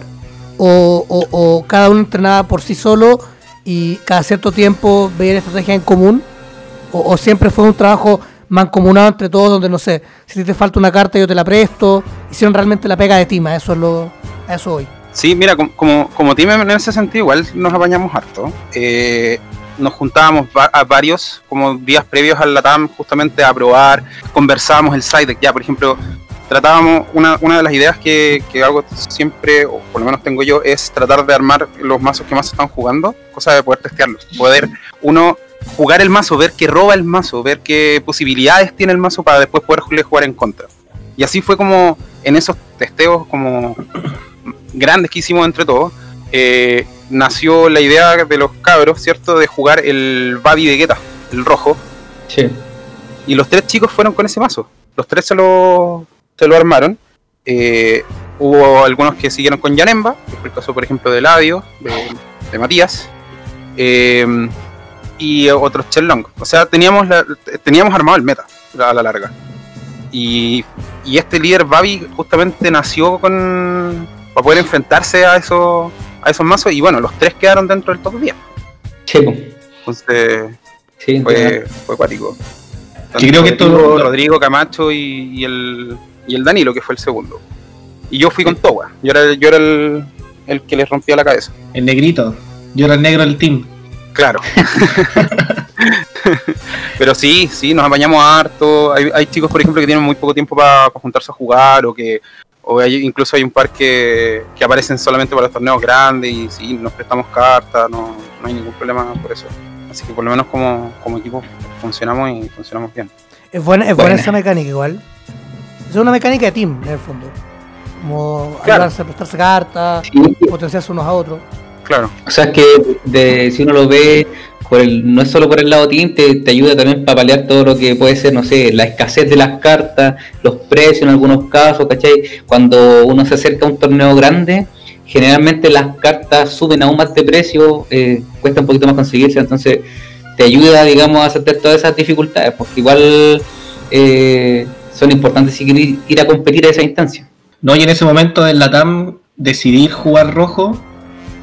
O, o- cada uno entrenaba por sí solo y cada cierto tiempo veían estrategias en común? O, siempre fue un trabajo mancomunado entre todos donde, no sé, si te falta una carta yo te la presto? Hicieron realmente la pega de tima, eso es lo, eso hoy. Sí, mira, com- como, como team en ese sentido igual nos apañamos harto. Eh, nos juntábamos a varios como días previos al LATAM justamente a probar, conversábamos el side deck. Ya, por ejemplo, tratábamos, una, una de las ideas que, que hago siempre, o por lo menos tengo yo, es tratar de armar los mazos que más están jugando, cosa de poder testearlos. Poder uno jugar el mazo, ver qué roba el mazo, ver qué posibilidades tiene el mazo para después poderle jugar en contra. Y así fue como en esos testeos como grandes que hicimos entre todos, eh, nació la idea de los cabros, ¿cierto? De jugar el Babi de Guetta, el rojo. Sí. Y los tres chicos fueron con ese mazo. Los tres se lo, se lo armaron. Eh, hubo algunos que siguieron con Yanemba, que fue el caso, por ejemplo, de Ladio, de, de Matías. Eh, y otros Chelong. O sea, teníamos, la- teníamos armado el meta a la larga. Y, y este líder Babi justamente nació con para poder enfrentarse a esos, a esos mazos. Y bueno, los tres quedaron dentro del top 10. Sí. Entonces sí. fue, fue acuático. Que creo que esto- Rodrigo, Rodrigo Camacho y, y el, y el Danilo, que fue el segundo. Y yo fui con Towa. Yo era, yo era el, el que les rompía la cabeza. El negrito. Yo era el negro del team. Claro. Pero sí, sí, nos apañamos harto. Hay, hay chicos, por ejemplo, que tienen muy poco tiempo para juntarse a jugar o que, O hay, incluso hay un par que, que aparecen solamente para los torneos grandes y sí, nos prestamos cartas, no, no hay ningún problema por eso. Así que por lo menos como, como equipo funcionamos y funcionamos bien. Es buena, es buena Buena. esa mecánica igual. Es una mecánica de team, en el fondo. Como Claro. ayudarse a prestarse cartas, Sí, potenciarse unos a otros. Claro. O sea, es que de, si uno lo ve, por el, no es solo por el lado team, te, te ayuda también para paliar todo lo que puede ser, no sé, la escasez de las cartas, los precios en algunos casos, ¿cachai? Cuando uno se acerca a un torneo grande, generalmente las cartas suben aún más de precio, eh, cuesta un poquito más conseguirse, entonces te ayuda, digamos, a aceptar todas esas dificultades, porque igual eh, son importantes si querés ir a competir a esa instancia. No, y en ese momento en la TAM decidir jugar rojo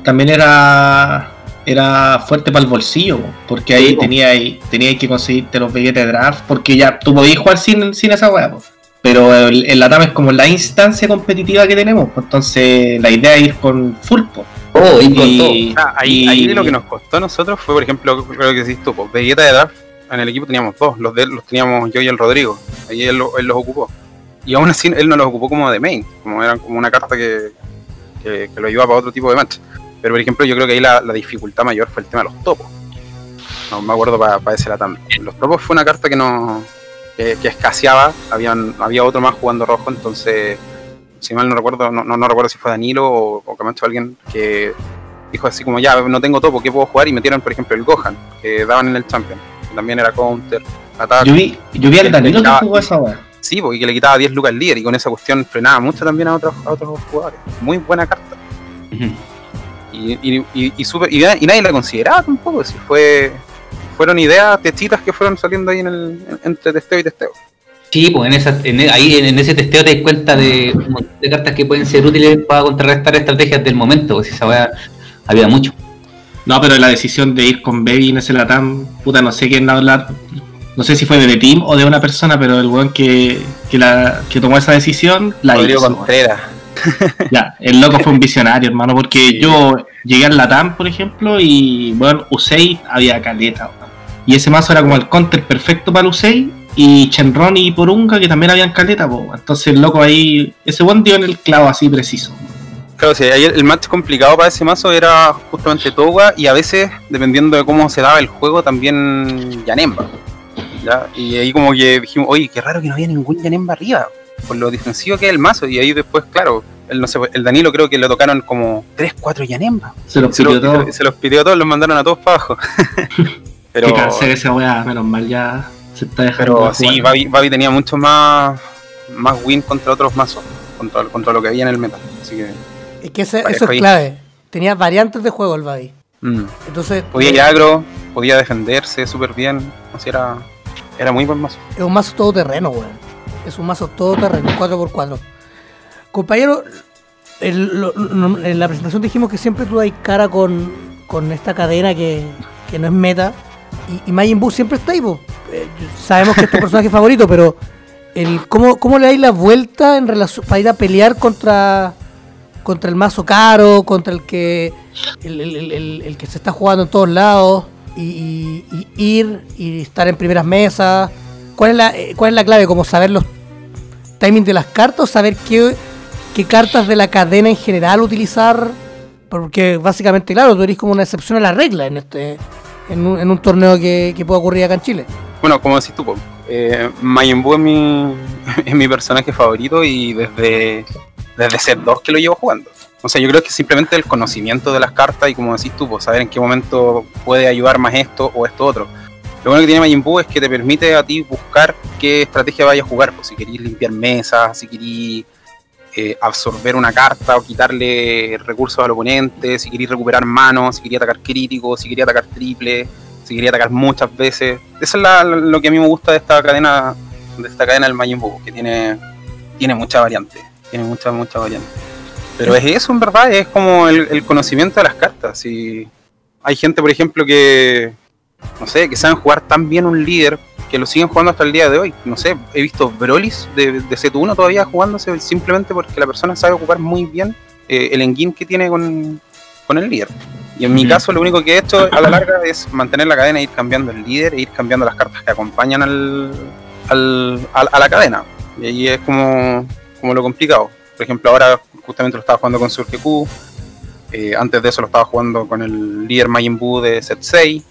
también era era fuerte para el bolsillo, po, porque ahí Sí, po. tenías tenía que conseguirte los billetes de draft, porque ya tú podías jugar sin, sin esa weá, po. pero el, el LATAM es como la instancia competitiva que tenemos, entonces la idea es ir con full, po. Oh, y con todo. y, Ah, ahí, y- ahí lo que nos costó a nosotros fue, por ejemplo, creo que decís tú, pues, Vegeta de draft, en el equipo teníamos dos, los de él los teníamos yo y el Rodrigo, ahí él, él los ocupó. Y aún así él no los ocupó como de main, como eran como una carta que, que, lo ayuda para otro tipo de match. Pero por ejemplo yo creo que ahí la, dificultad mayor fue el tema de los topos. No me acuerdo para ese latam. Los topos fue una carta que no que, que escaseaba, habían, había otro más jugando rojo, entonces si mal no recuerdo, no, no, no recuerdo si fue Danilo o, o Camacho alguien que dijo así como ya no tengo topo, ¿qué puedo jugar? Y metieron por ejemplo el Gohan, que daban en el Champion, que también era counter, ataque. yo vi, yo vi al Danilo que jugó esa weá. Sí, porque que le quitaba 10 lucas al líder y con esa cuestión frenaba mucho también a otros, a otros jugadores. Muy buena carta. Y, y, y, y súper- y na- y nadie la consideraba tampoco. Si fue, fueron ideas techitas que fueron saliendo ahí en el, en- entre testeo y testeo. Sí, pues en esa, en, ahí en, ese testeo te das cuenta de un montón de cartas que pueden ser útiles para contrarrestar estrategias del momento, pues esa weá había mucho. No, pero la decisión de ir con Baby en ese Latam, puta, no sé quién hablar. No sé si fue de Team o de una persona, pero el weón que, que, la, que tomó esa decisión la Rodrigo hizo. Contreras. Ya, el loco fue un visionario, hermano, porque yo llegué al Latam, por ejemplo, y bueno, Usei había caleta, weón. Y ese mazo era como el counter perfecto para Usei, y Shenron y Porunga, que también habían caleta, po. entonces el loco ahí, ese buen dio en el clavo así preciso. Claro, sí, ahí el, match complicado para ese mazo era justamente Toga y a veces, dependiendo de cómo se daba el juego, también Yanemba. ¿ya? Y ahí como que dijimos, oye, qué raro que no había ningún Yanemba arriba, por lo defensivo que es el mazo. Y ahí después, claro, el, no sé, el Danilo creo que le tocaron como 3, 4 Yanemba. Se los pidió lo- todo. se- los pidió a todos, los mandaron a todos para abajo. pero Que cansé de esa weá, menos mal ya se está dejando. pero de sí, Babi tenía mucho más, más win contra otros mazos, contra, contra lo que había en el meta. Así que, Es que ese- eso es clave. Tenía variantes de juego el Babi. mm. Entonces, Podía eh, ir agro, podía defenderse súper bien. Así era, era muy buen mazo. es un mazo todoterreno, weón. Es un mazo todoterreno, 4x4. Compañero, el- lo- lo- en la presentación dijimos que siempre tú hay cara con, con esta cadena que, que no es meta. Y, y Majin Buu siempre está ahí, po. Eh, sabemos que es tu personaje favorito, pero el, ¿cómo, ¿cómo le dais la vuelta en relación para ir a pelear contra contra el mazo caro, contra el que el, que se está jugando en todos lados y, y- ir y estar en primeras mesas? ¿Cuál es la, eh, cuál es la clave? ¿Como saber los timings de las cartas saber qué, qué cartas de la cadena en general utilizar? Porque básicamente, claro, tú eres como una excepción a la regla en este en un, en un torneo que, que pueda ocurrir acá en Chile. Bueno, como decís tú, eh, Majin Buu es mi, es mi personaje favorito y desde, desde set 2 que lo llevo jugando. O sea, yo creo que simplemente el conocimiento de las cartas y como decís tú, pues, saber en qué momento puede ayudar más esto o esto otro. Lo bueno que tiene Majin Buu es que te permite a ti buscar qué estrategia vayas a jugar. Pues, si queréis limpiar mesas, si queréis eh, absorber una carta o quitarle recursos al oponente, si queréis recuperar manos, si queréis atacar crítico, si queréis atacar triple, si quería atacar muchas veces. Eso es la- lo que a mí me gusta de esta cadena, de esta cadena del Majin Buu, que tiene, tiene mucha variante, tiene mucha, mucha variante. Pero es eso en verdad, es como el, el conocimiento de las cartas. Si hay gente, por ejemplo, que no sé, que saben jugar tan bien un líder que lo siguen jugando hasta el día de hoy. No sé, he visto Brolis de, de C1 todavía jugándose simplemente porque la persona sabe ocupar muy bien eh, el engine que tiene con, con el líder. Y en mi caso lo único que he hecho a la larga es mantener la cadena e ir cambiando el líder e ir cambiando las cartas que acompañan al, al- al- a la cadena. Y ahí es como, como lo complicado. Por ejemplo, ahora justamente lo estaba jugando con Surgeku. Eh, antes de eso lo estaba jugando con el líder Majin Buu de Set 6.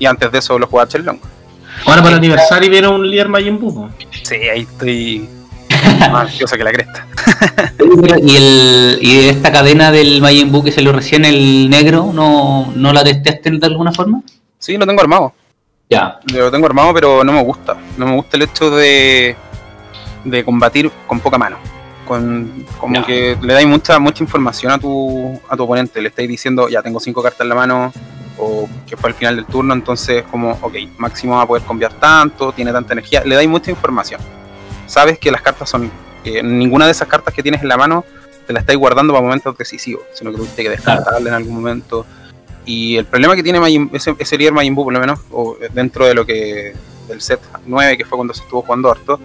Y antes de eso lo jugaba Chenlong. Ahora para el aniversario viene un líder Majin Buu. Sí, ahí estoy más ansioso que la cresta. Y, el, y esta cadena del Majin Buu que salió recién, el negro, ¿no, no la testeaste de alguna forma? Sí, lo tengo armado. Ya. Lo tengo armado, pero no me gusta. No me gusta el hecho de, de combatir con poca mano. Con, como que le dais mucha mucha información a tu, a tu oponente. Le estáis diciendo, ya tengo cinco cartas en la mano, o que fue al final del turno, entonces como, ok, máximo va a poder cambiar tanto, tiene tanta energía. Le dais mucha información. Sabes que las cartas son, que ninguna de esas cartas que tienes en la mano te la estáis guardando para momentos decisivos, sino que tuviste que descartarla en algún momento. Y el problema que tiene Majin- ese, ese líder Majin Buu, por lo menos, o dentro de lo que del set 9, que fue cuando se estuvo jugando harto,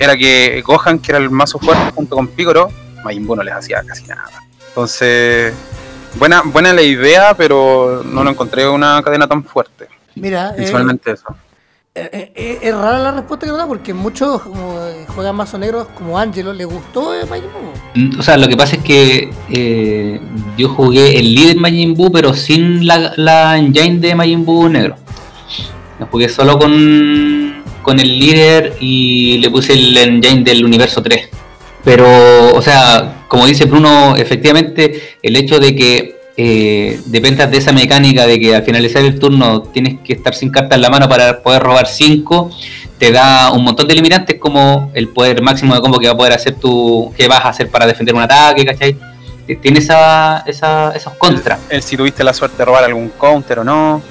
era que Gohan, que era el mazo fuerte junto con Piccolo, Majin Buu no les hacía casi nada. Entonces, buena, buena la idea, pero no lo encontré una cadena tan fuerte. Mira, eh, eso. eh, eh, es rara la respuesta que nos da porque muchos como, eh, juegan mazo negros como Angelo, le gustó eh, Majin Buu. Mm, O sea, lo que pasa es que eh, yo jugué el líder Majin Buu, pero sin la, la engine de Majin Buu negro. Lo jugué solo con, con el líder y le puse el engine del universo 3. Pero, o sea, como dice Bruno, efectivamente el hecho de que eh, dependas de esa mecánica de que al finalizar el turno tienes que estar sin cartas en la mano para poder robar 5, te da un montón de limitantes como el poder máximo de combo que va a poder hacer tu, que vas a hacer para defender un ataque, ¿cachai? Eh, Tiene esa, esa, esos contras. El si tuviste la suerte de robar algún counter o no.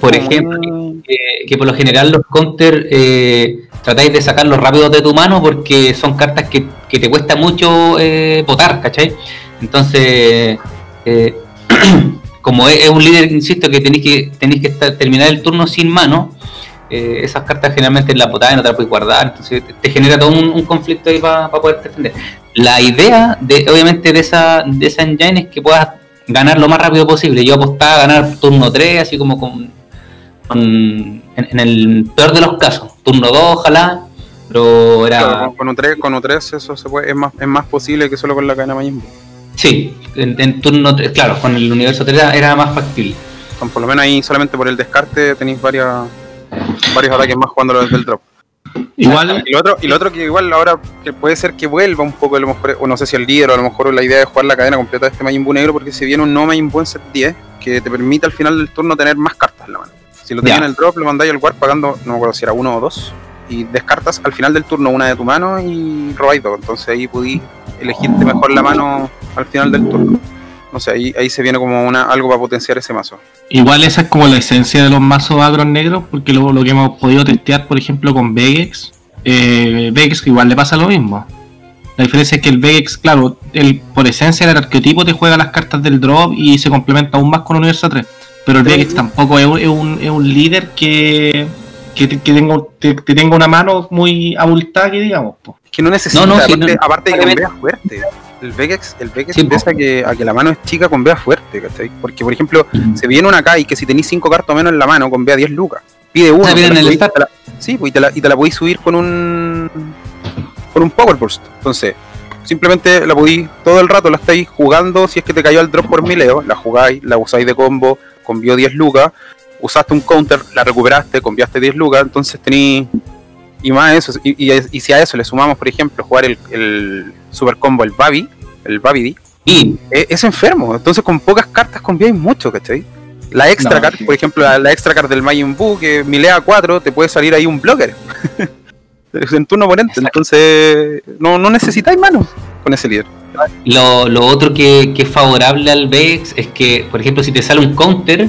Por ejemplo, que, por lo general los counter eh, tratáis de sacarlos rápidos de tu mano porque son cartas que, que te cuesta mucho eh, votar, ¿cachai? Entonces, eh, como es, un líder, insisto, que tenéis que, tenéis que estar- terminar el turno sin mano, eh, esas cartas generalmente las botáis no te las puedes guardar, entonces te, genera todo un, conflicto ahí para poder defender. La idea, de obviamente, de esa, de esa engine es que puedas ganar lo más rápido posible. Yo apostaba a ganar turno 3, así como con- en, en el peor de los casos, turno 2 ojalá, pero era... Claro, con, con U3, con U3 eso se puede, es, más, es más posible que solo con la cadena Majin. Sí, en, en turno 3, claro, con el universo 3 era, era más factible. Con por lo menos ahí solamente por el descarte tenéis varias, varios ataques más jugándolo desde el drop. Igual, Y lo otro, y lo otro que igual ahora que puede ser que vuelva un poco, a lo mejor, o no sé si el líder o a lo mejor la idea de jugar la cadena completa de este Majin Buu negro, porque se viene un no Majin Buu en set 10 que te permite al final del turno tener más cartas en la mano. Si lo tenías Ya. en el drop, lo mandáis al war pagando, no me acuerdo si era uno o dos, y descartas al final del turno una de tu mano y robáis dos. Entonces ahí pudís elegirte mejor la mano al final del turno. No sé, ahí, ahí se viene como una algo para potenciar ese mazo. igual esa es como la esencia de los mazos agros negros, porque lo, lo que hemos podido testear, por ejemplo, con Vegex, eh, Vegex igual le pasa lo mismo. La diferencia es que el Vegex, claro, el, por esencia el arquetipo te juega las cartas del drop y se complementa aún más con Universo 3. Pero el. Vegex tampoco es un, es un, es un líder que, que, que tenga, te- que tenga una mano muy abultada, que digamos. po. Es que no necesita, No, no, sí, aparte, no, aparte de que vea fuerte. El Vegex, el Vegex Sí, empieza a que, a que la mano es chica con vea fuerte, ¿cachai? Porque, por ejemplo, se viene una acá y que si tenéis 5 cartas o menos en la mano, con vea 10 lucas. Pide uno. te la en el te la- sí, pues, y te la, y te la podéis subir con un. con un Power Burst. Entonces, simplemente la podéis todo el rato, la estáis jugando. Si es que te cayó el drop por mileo, la jugáis, la usáis de combo, convió 10 lucas. Usaste un counter, la recuperaste, conviaste 10 lucas. Entonces tenéis y más eso, y, y- y si a eso le sumamos, por ejemplo, jugar el, el super combo, el Babi, el Babidi, Y es, es enfermo. Entonces con pocas cartas conviáis mucho, ¿cachai? La extra No, card, sí. por ejemplo, la, la extra card del Majin Buu, que milea 4, te puede salir ahí un blocker. en turno oponente. Exacto. Entonces, no, no necesitáis manos con ese líder. lo, otro que, es favorable al Vex es que, por ejemplo, si te sale un counter,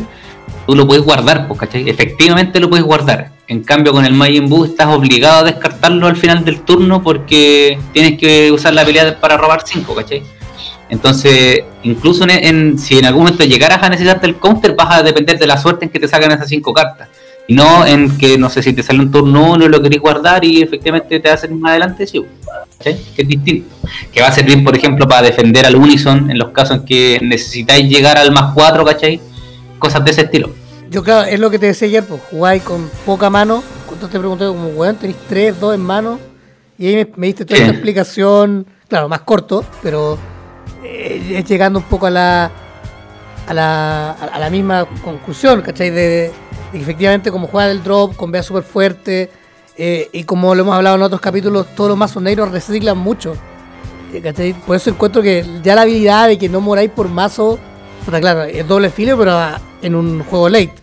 tú lo puedes guardar, pues, ¿cachai? Efectivamente lo puedes guardar. En cambio, con el Majin Buu estás obligado a descartarlo al final del turno porque tienes que usar la habilidad para robar 5, ¿cachai? Entonces, incluso en, en- si en algún momento llegaras a necesitarte el counter, vas a depender de la suerte en que te sacan esas 5 cartas. Y no en que, no sé, si te sale un turno 1 y lo querés guardar y efectivamente te hacen más adelante, sí. Que es distinto. Que va a servir, por ejemplo, para defender al Unison en los casos en que necesitáis llegar al más 4, ¿cachai? Cosas de ese estilo. Yo, claro, es lo que te decía ayer, pues jugáis con poca mano. Cuando te pregunté, como, weón, tenéis 3, 2 en mano. Y ahí me, me diste toda Sí. esta explicación claro, más corto, pero eh, es llegando un poco a la, a la, a la misma conclusión, ¿cachai? De, de efectivamente como juega el drop, con vea súper fuerte, eh, y como lo hemos hablado en otros capítulos, todos los mazos negros reciclan mucho. eh, ¿cachai? Por eso encuentro que ya la habilidad de que no moráis por mazo, puta, claro, es doble filo, pero en un juego late.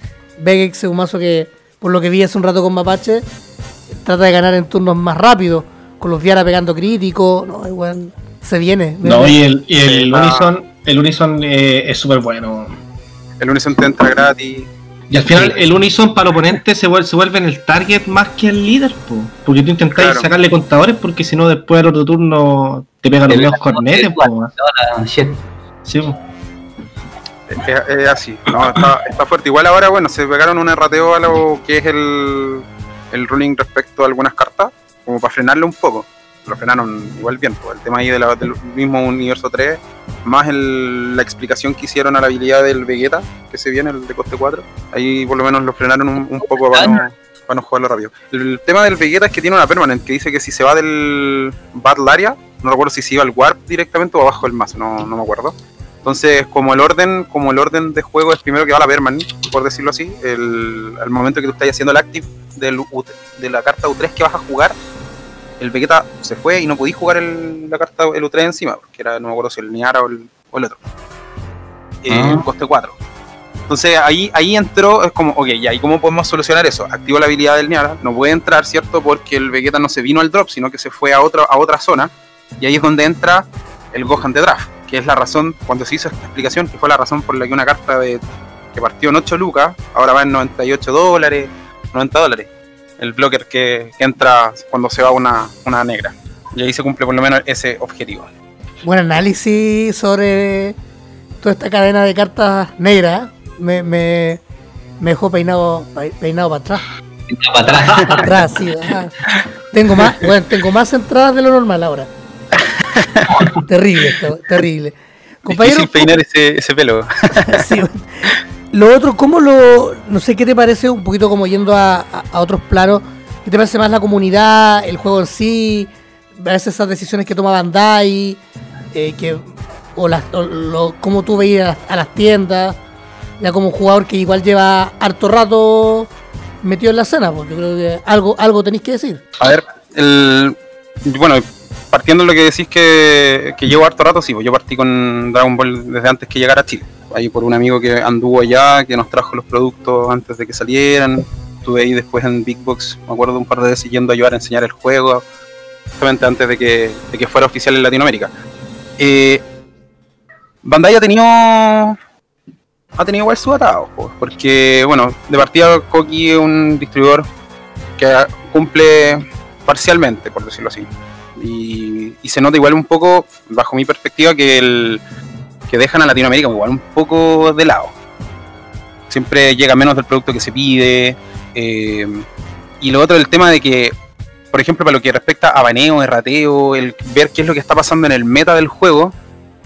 Vegex es un mazo que, por lo que vi hace un rato con Mapache, trata de ganar en turnos más rápido, con los Viara pegando crítico, no, igual se viene. No, y el, y. Unison, el Unison eh, es súper bueno. El Unison te entra gratis. Y al final el Unison para el oponente se vuelve, se vuelve en el target más que el líder, po. porque tú intentáis Claro. sacarle contadores porque si no después al otro turno te pegan los cornetes. po. Sí, po. Es, es así, no, está, está fuerte. Igual ahora, bueno, se pegaron un errateo a lo que es el, el ruling respecto a algunas cartas, como para frenarlo un poco. Lo frenaron igual bien, pues, el tema ahí de la- del mismo universo 3, más el- la explicación que hicieron a la habilidad del Vegeta, que se viene, el de coste 4. Ahí por lo menos lo frenaron un, un poco para no, para no jugarlo rápido. El tema del Vegeta es que tiene una permanent que dice que si se va del Battle Area, no recuerdo si se iba al Warp directamente o abajo del mazo, no, no me acuerdo. Entonces, como el orden, como el orden de juego es primero que va la permanent, por decirlo así, el, al momento que tú estás haciendo el active del de la carta U3 que vas a jugar, el Vegeta se fue y no podías jugar el- la carta el U3 encima, porque era, no me acuerdo si el Niara o el, o el otro. Eh, Ah. coste 4. Entonces ahí, ahí entró, es como, ok, ya, ¿y cómo podemos solucionar eso? Activo la habilidad del Niara, no puede entrar, ¿cierto? Porque el Vegeta no se vino al drop, sino que se fue a otra, a otra zona, y ahí es donde entra el Gohan de draft, que es la razón, cuando se hizo esta explicación, que fue la razón por la que una carta de, que partió en 8 lucas, ahora va en 98 dólares, 90 dólares, el blocker que, que entra cuando se va una, una negra. Y ahí se cumple por lo menos ese objetivo. Buen análisis sobre toda esta cadena de cartas negras. Me, me, me dejó peinado, peinado para atrás. Para atrás. Para atrás, sí. ajá. Tengo más, bueno, tengo más entradas de lo normal ahora. terrible esto, terrible. Compañero, Difícil peinar ese, ese pelo. sí. Lo otro, ¿cómo lo.? No sé qué te parece, un poquito como yendo a, a- otros planos. ¿Qué te parece más la comunidad, el juego en sí? A veces esas decisiones que toma Bandai, eh, que, o, las, o lo- cómo tú veías a, las- tiendas, ya como jugador que igual lleva harto rato metido en la escena, pues yo creo que algo, algo tenéis que decir. A ver, el, bueno, partiendo de lo que decís que, que llevo harto rato, sí, pues yo partí con Dragon Ball desde antes que llegara a Chile. Ahí por un amigo que anduvo allá, que nos trajo los productos antes de que salieran. Estuve ahí después en Big Box, me acuerdo un par de veces yendo a ayudar a enseñar el juego, justamente antes de que, de que fuera oficial en Latinoamérica. Eh, Bandai ha tenido ha tenido igual su atado, po, porque bueno, de partida Koki es un distribuidor que cumple parcialmente, por decirlo así. Y, y se nota igual un poco, bajo mi perspectiva, que el que dejan a Latinoamérica igual un poco de lado. Siempre llega menos del producto que se pide. eh, y lo otro, el tema de que, por ejemplo, para lo que respecta a baneo, errateo, el ver qué es lo que está pasando en el meta del juego,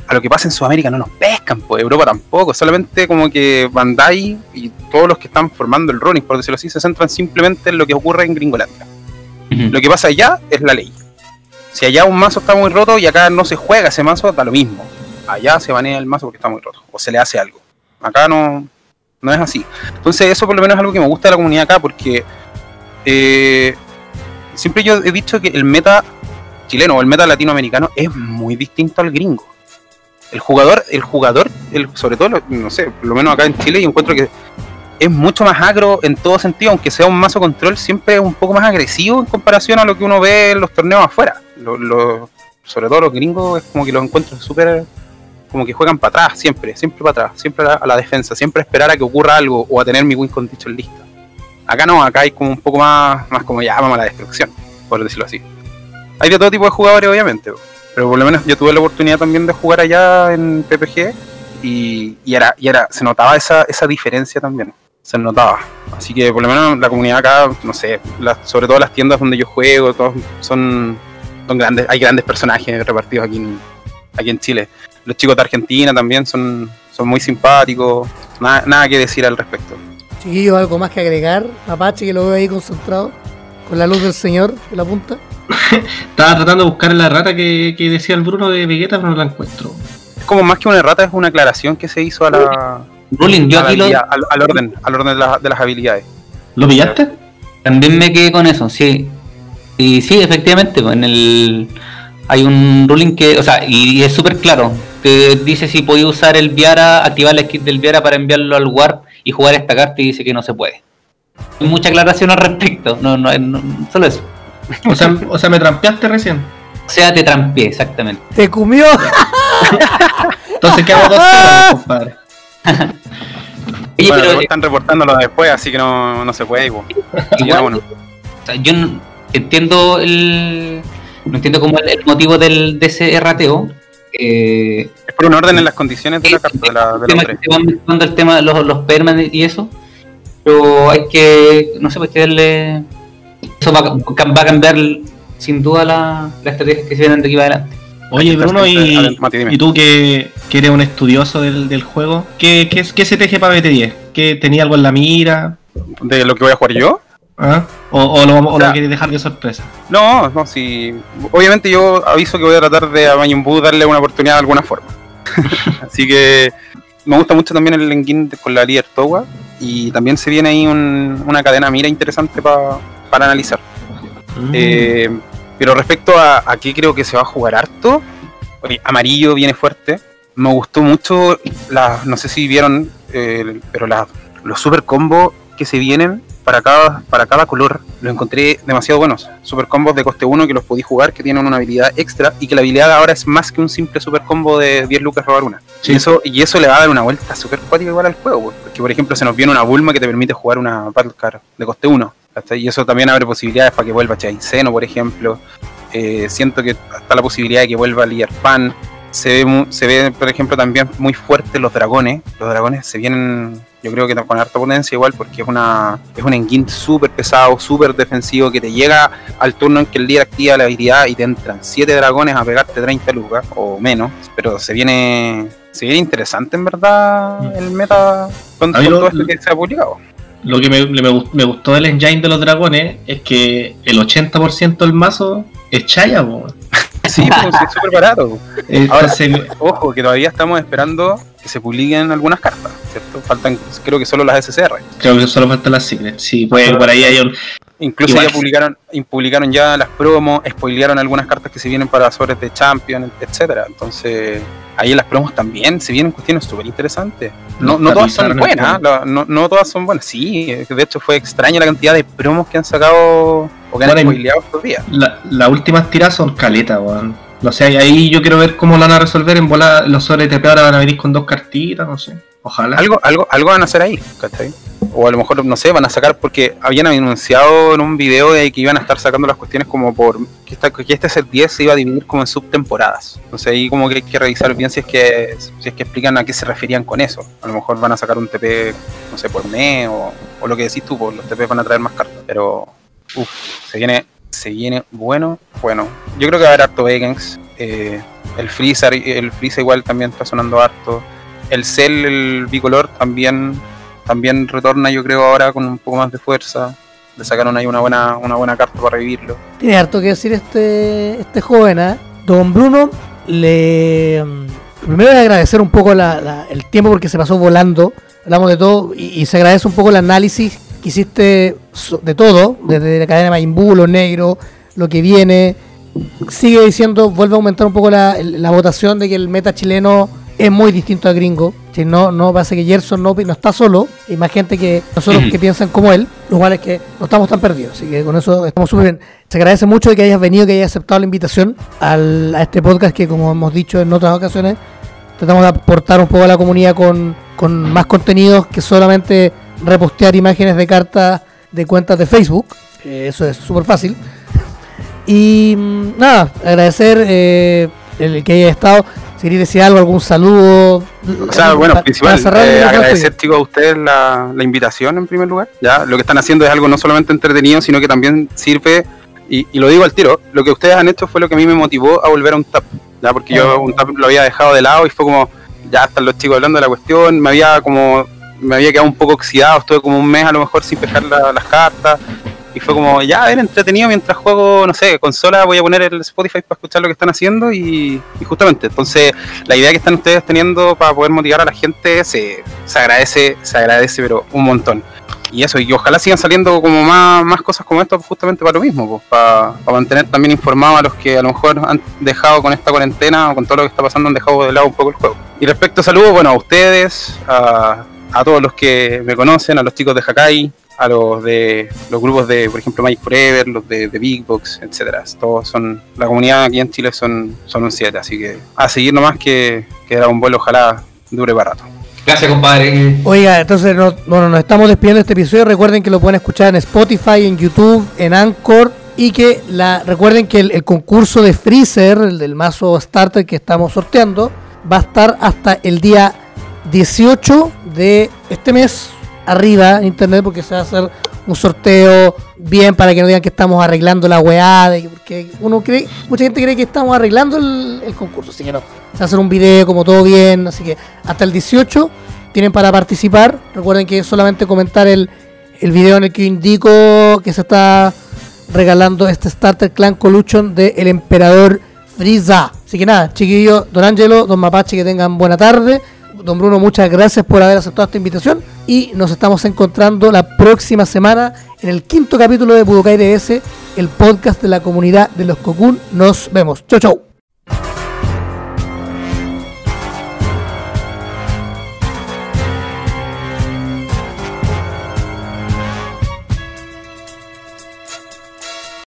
a lo que pasa en Sudamérica no nos pescan, pues Europa tampoco, solamente como que Bandai y todos los que están formando el running, por decirlo así, se centran simplemente en lo que ocurre en Gringolandia. Lo que pasa allá es la ley. Si allá un mazo está muy roto y acá no se juega ese mazo, da lo mismo. Allá se banea el mazo porque está muy roto, o se le hace algo. Acá no, no es así. Entonces eso por lo menos es algo que me gusta de la comunidad acá porque eh, siempre yo he dicho que el meta chileno o el meta latinoamericano es muy distinto al gringo. El jugador, el jugador, el, sobre todo, no sé, por lo menos acá en Chile yo encuentro que es mucho más agro en todo sentido, aunque sea un mazo control, siempre es un poco más agresivo en comparación a lo que uno ve en los torneos afuera. Sobre todo los gringos es como que los encuentro súper como que juegan para atrás, siempre, siempre para atrás, siempre a la, a la defensa, siempre a esperar a que ocurra algo o a tener mi win condition lista. Acá no, acá hay como un poco más, más como ya vamos a la destrucción, por decirlo así. Hay de todo tipo de jugadores, obviamente, pero por lo menos yo tuve la oportunidad también de jugar allá en PPG y, y era, y era, se notaba esa, esa diferencia también, se notaba. Así que por lo menos la comunidad acá, no sé, sobre todo las tiendas donde yo juego, todos son, son grandes, hay grandes personajes repartidos aquí en, aquí en Chile. Los chicos de Argentina también son, son muy simpáticos, nada, nada que decir al respecto. Chiquillos, algo más que agregar. Apache, que lo veo ahí concentrado. con la luz del señor en la punta. Estaba tratando de buscar la rata que, que decía el Bruno de Vegeta, pero no la encuentro. Es como más que una errata, es una aclaración que se hizo a la, Ruling, yo aquí lo, al, al orden, al orden de, la- de las habilidades. ¿Lo pillaste? también me quedé con eso, sí. Y sí, efectivamente, pues, en el hay un ruling que, o sea, y, y es súper claro, que dice si podía usar el Viara, activar la skip del Viara para enviarlo al Warp y jugar esta carta y dice que no se puede. Hay mucha aclaración al respecto, no, no, no- solo eso. O sea, o sea, me trampeaste recién. O sea, te trampié, exactamente. Te comió. Entonces, ¿qué hago dos temas, compadre? Oye, bueno, pero luego están reportándolo después, así que no, no se puede. igual, bueno. o sea, yo no entiendo el no entiendo como el, el motivo del, de ese rateo. Eh, Es por un orden en las condiciones de la carta, de, la, de el tema que el tema de los, los permanentes y eso. Pero hay que, no sé, pues que darle. Eso va, a- va a cambiar sin duda la, la estrategia que se vienen de aquí para adelante. Oye, Bruno, y, y tú que, que eres un estudioso del, del juego, ¿qué, qué, qué se teje para BT10? ¿Qué, ¿Tenía algo en la mira? ¿De lo que voy a jugar yo? ¿Ah? ¿O, o lo, o O sea- lo quieres dejar de sorpresa? No, no, sí. Obviamente yo aviso que voy a tratar de a Majin Buu darle una oportunidad de alguna forma. Así que me gusta mucho también el Engine con la líder Towa. Y también se viene ahí un- una cadena mira interesante pa- para analizar. Mm. Eh, pero respecto a, a qué creo que se va a jugar harto, oye, amarillo viene fuerte. Me gustó mucho, las, no sé si vieron, eh, pero las- los super combos que se vienen para cada, para cada color los encontré demasiado buenos. Super combos de coste 1 que los podí jugar, que tienen una habilidad extra y que la habilidad ahora es más que un simple super combo de 10 lucas robar una. Sí. Y, eso, y eso le va a dar una vuelta super cuática igual al juego, pues, porque por ejemplo se nos viene una Bulma que te permite jugar una Battle Card de coste 1. ¿cachai? Y eso también abre posibilidades para que vuelva Chaiseno, por ejemplo. Eh, siento que está la posibilidad de que vuelva Lier Pan. Se ve, se ve, por ejemplo, también muy fuertes los dragones. Los dragones se vienen, yo creo que con harta potencia igual, porque es una es un engine súper pesado, súper defensivo, que te llega al turno en que el líder activa la habilidad y te entran 7 dragones a pegarte 30 lucas o menos. Pero se viene se viene interesante en verdad el meta con, lo- todo esto que se ha publicado. Lo que me, me, gust- me gustó del engine de los dragones es que el 80% del mazo es Chaya. Sí, pues, es súper barato. Entonces, Ojo, que todavía estamos esperando que se publiquen algunas cartas, ¿cierto? Faltan, creo que solo las SCR. creo que solo falta las secrets. Sí, pues por ahí hay un. Incluso Igual. ya publicaron, publicaron ya las promos, spoilearon algunas cartas que se vienen para sobres de Champion, etcétera. Entonces, ahí en las promos también se vienen cuestiones súper interesantes. No, no todas son buenas, la- no, no todas son buenas. Sí, de hecho fue extraña la cantidad de promos que han sacado o que han Bueno, spoileado estos días. La, las últimas tiras son caletas, weón. No sé, ahí yo quiero ver cómo lo van a resolver. En bola, los sobres de TP ahora van a venir con dos cartitas, no sé. Ojalá. Algo, algo, algo van a hacer ahí, ¿cachai? O a lo mejor, no sé, van a sacar porque habían anunciado en un video de que iban a estar sacando las cuestiones como por que, esta- que este set 10 se iba a dividir como en subtemporadas. Entonces ahí como que hay que revisar bien si es que que explican a qué se referían con eso. A lo mejor van a sacar un TP, no sé, por mes o, lo que decís tú, pues los TP van a traer más cartas. Pero uff, se viene, se viene bueno, bueno. Yo creo que va a haber harto Vegans. Eh, el Freezer, el Freezer igual también está sonando harto. El Cell, el bicolor, también, también retorna, yo creo, ahora con un poco más de fuerza. Le sacaron ahí una buena, una buena carta para revivirlo. Tiene harto que decir este, este joven, ¿ah? Don Bruno, le. mm, Primero agradecer un poco la- el tiempo porque se pasó volando. Hablamos de todo y, se agradece un poco el análisis que hiciste de todo, desde la cadena Majin Buu, lo negro, lo que viene. Sigue diciendo, vuelve a aumentar un poco la, la votación de que el meta chileno es muy distinto al gringo. Si no, no pasa que Gerson no, no está solo, hay más gente que nosotros que piensan como él, lo cual es que no estamos tan perdidos. Así que con eso estamos súper bien. Se agradece mucho de que hayas venido, que hayas aceptado la invitación al- a este podcast que, como hemos dicho en otras ocasiones, tratamos de aportar un poco a la comunidad con, con más contenidos que solamente repostear imágenes de cartas de cuentas de Facebook. Eh, eso es súper fácil. Y mm, nada, agradecer eh, el que haya estado. Si queréis decir algo, algún saludo. O sea, bueno, Pa- principal, para cerrar, eh, agradecer a ustedes la, la invitación en primer lugar. Ya, lo que están haciendo es algo no solamente entretenido, sino que también sirve, y, y lo digo al tiro, lo que ustedes han hecho fue lo que a mí me motivó a volver a un tap. Ya, porque yo un tap lo había dejado de lado y fue como, ya están los chicos hablando de la cuestión, me había como, me había quedado un poco oxidado, estuve como un mes a lo mejor sin pescar la- las cartas. Y fue como, ya, a ver, entretenido mientras juego, no sé, consola, voy a poner el Spotify para escuchar lo que están haciendo y, justamente, entonces, la idea que están ustedes teniendo para poder motivar a la gente se, se agradece, se agradece, pero un montón. Y eso, y ojalá sigan saliendo como más, más cosas como esto justamente para lo mismo, pues, para, para mantener también informados a los que a lo mejor han dejado con esta cuarentena o con todo lo que está pasando, han dejado de lado un poco el juego. Y respecto a saludos, bueno, a ustedes, a, a todos los que me conocen, a los chicos de Hakai, a los de los grupos de, por ejemplo, Magic Forever, los de, de Big Box, etcétera. Todos son, la comunidad aquí en Chile son, son un 7, así que a seguir nomás que, que un vuelo, ojalá dure para rato. Gracias, compadre. Oiga, entonces no, bueno, nos estamos despidiendo de este episodio. Recuerden que lo pueden escuchar en Spotify, en YouTube, en Anchor. Y que la recuerden que el, el concurso de Freezer, el del mazo Starter que estamos sorteando, va a estar hasta el día 18 de este mes arriba en internet porque se va a hacer un sorteo bien para que no digan que estamos arreglando la weá, de, porque uno cree, mucha gente cree que estamos arreglando el, el concurso, así que no, se va a hacer un video como todo bien, así que hasta el 18 tienen para participar, recuerden que es solamente comentar el, el video en el que indico que se está regalando este Starter Clan Collusion de el Emperador Frieza. Así que nada, chiquillos, Don Angelo, Don Mapache, que tengan buena tarde. Don Bruno, muchas gracias por haber aceptado esta invitación y nos estamos encontrando la próxima semana en el quinto capítulo de Budokai DS, el podcast de la comunidad de los Cocoon. Nos vemos. Chau, chau.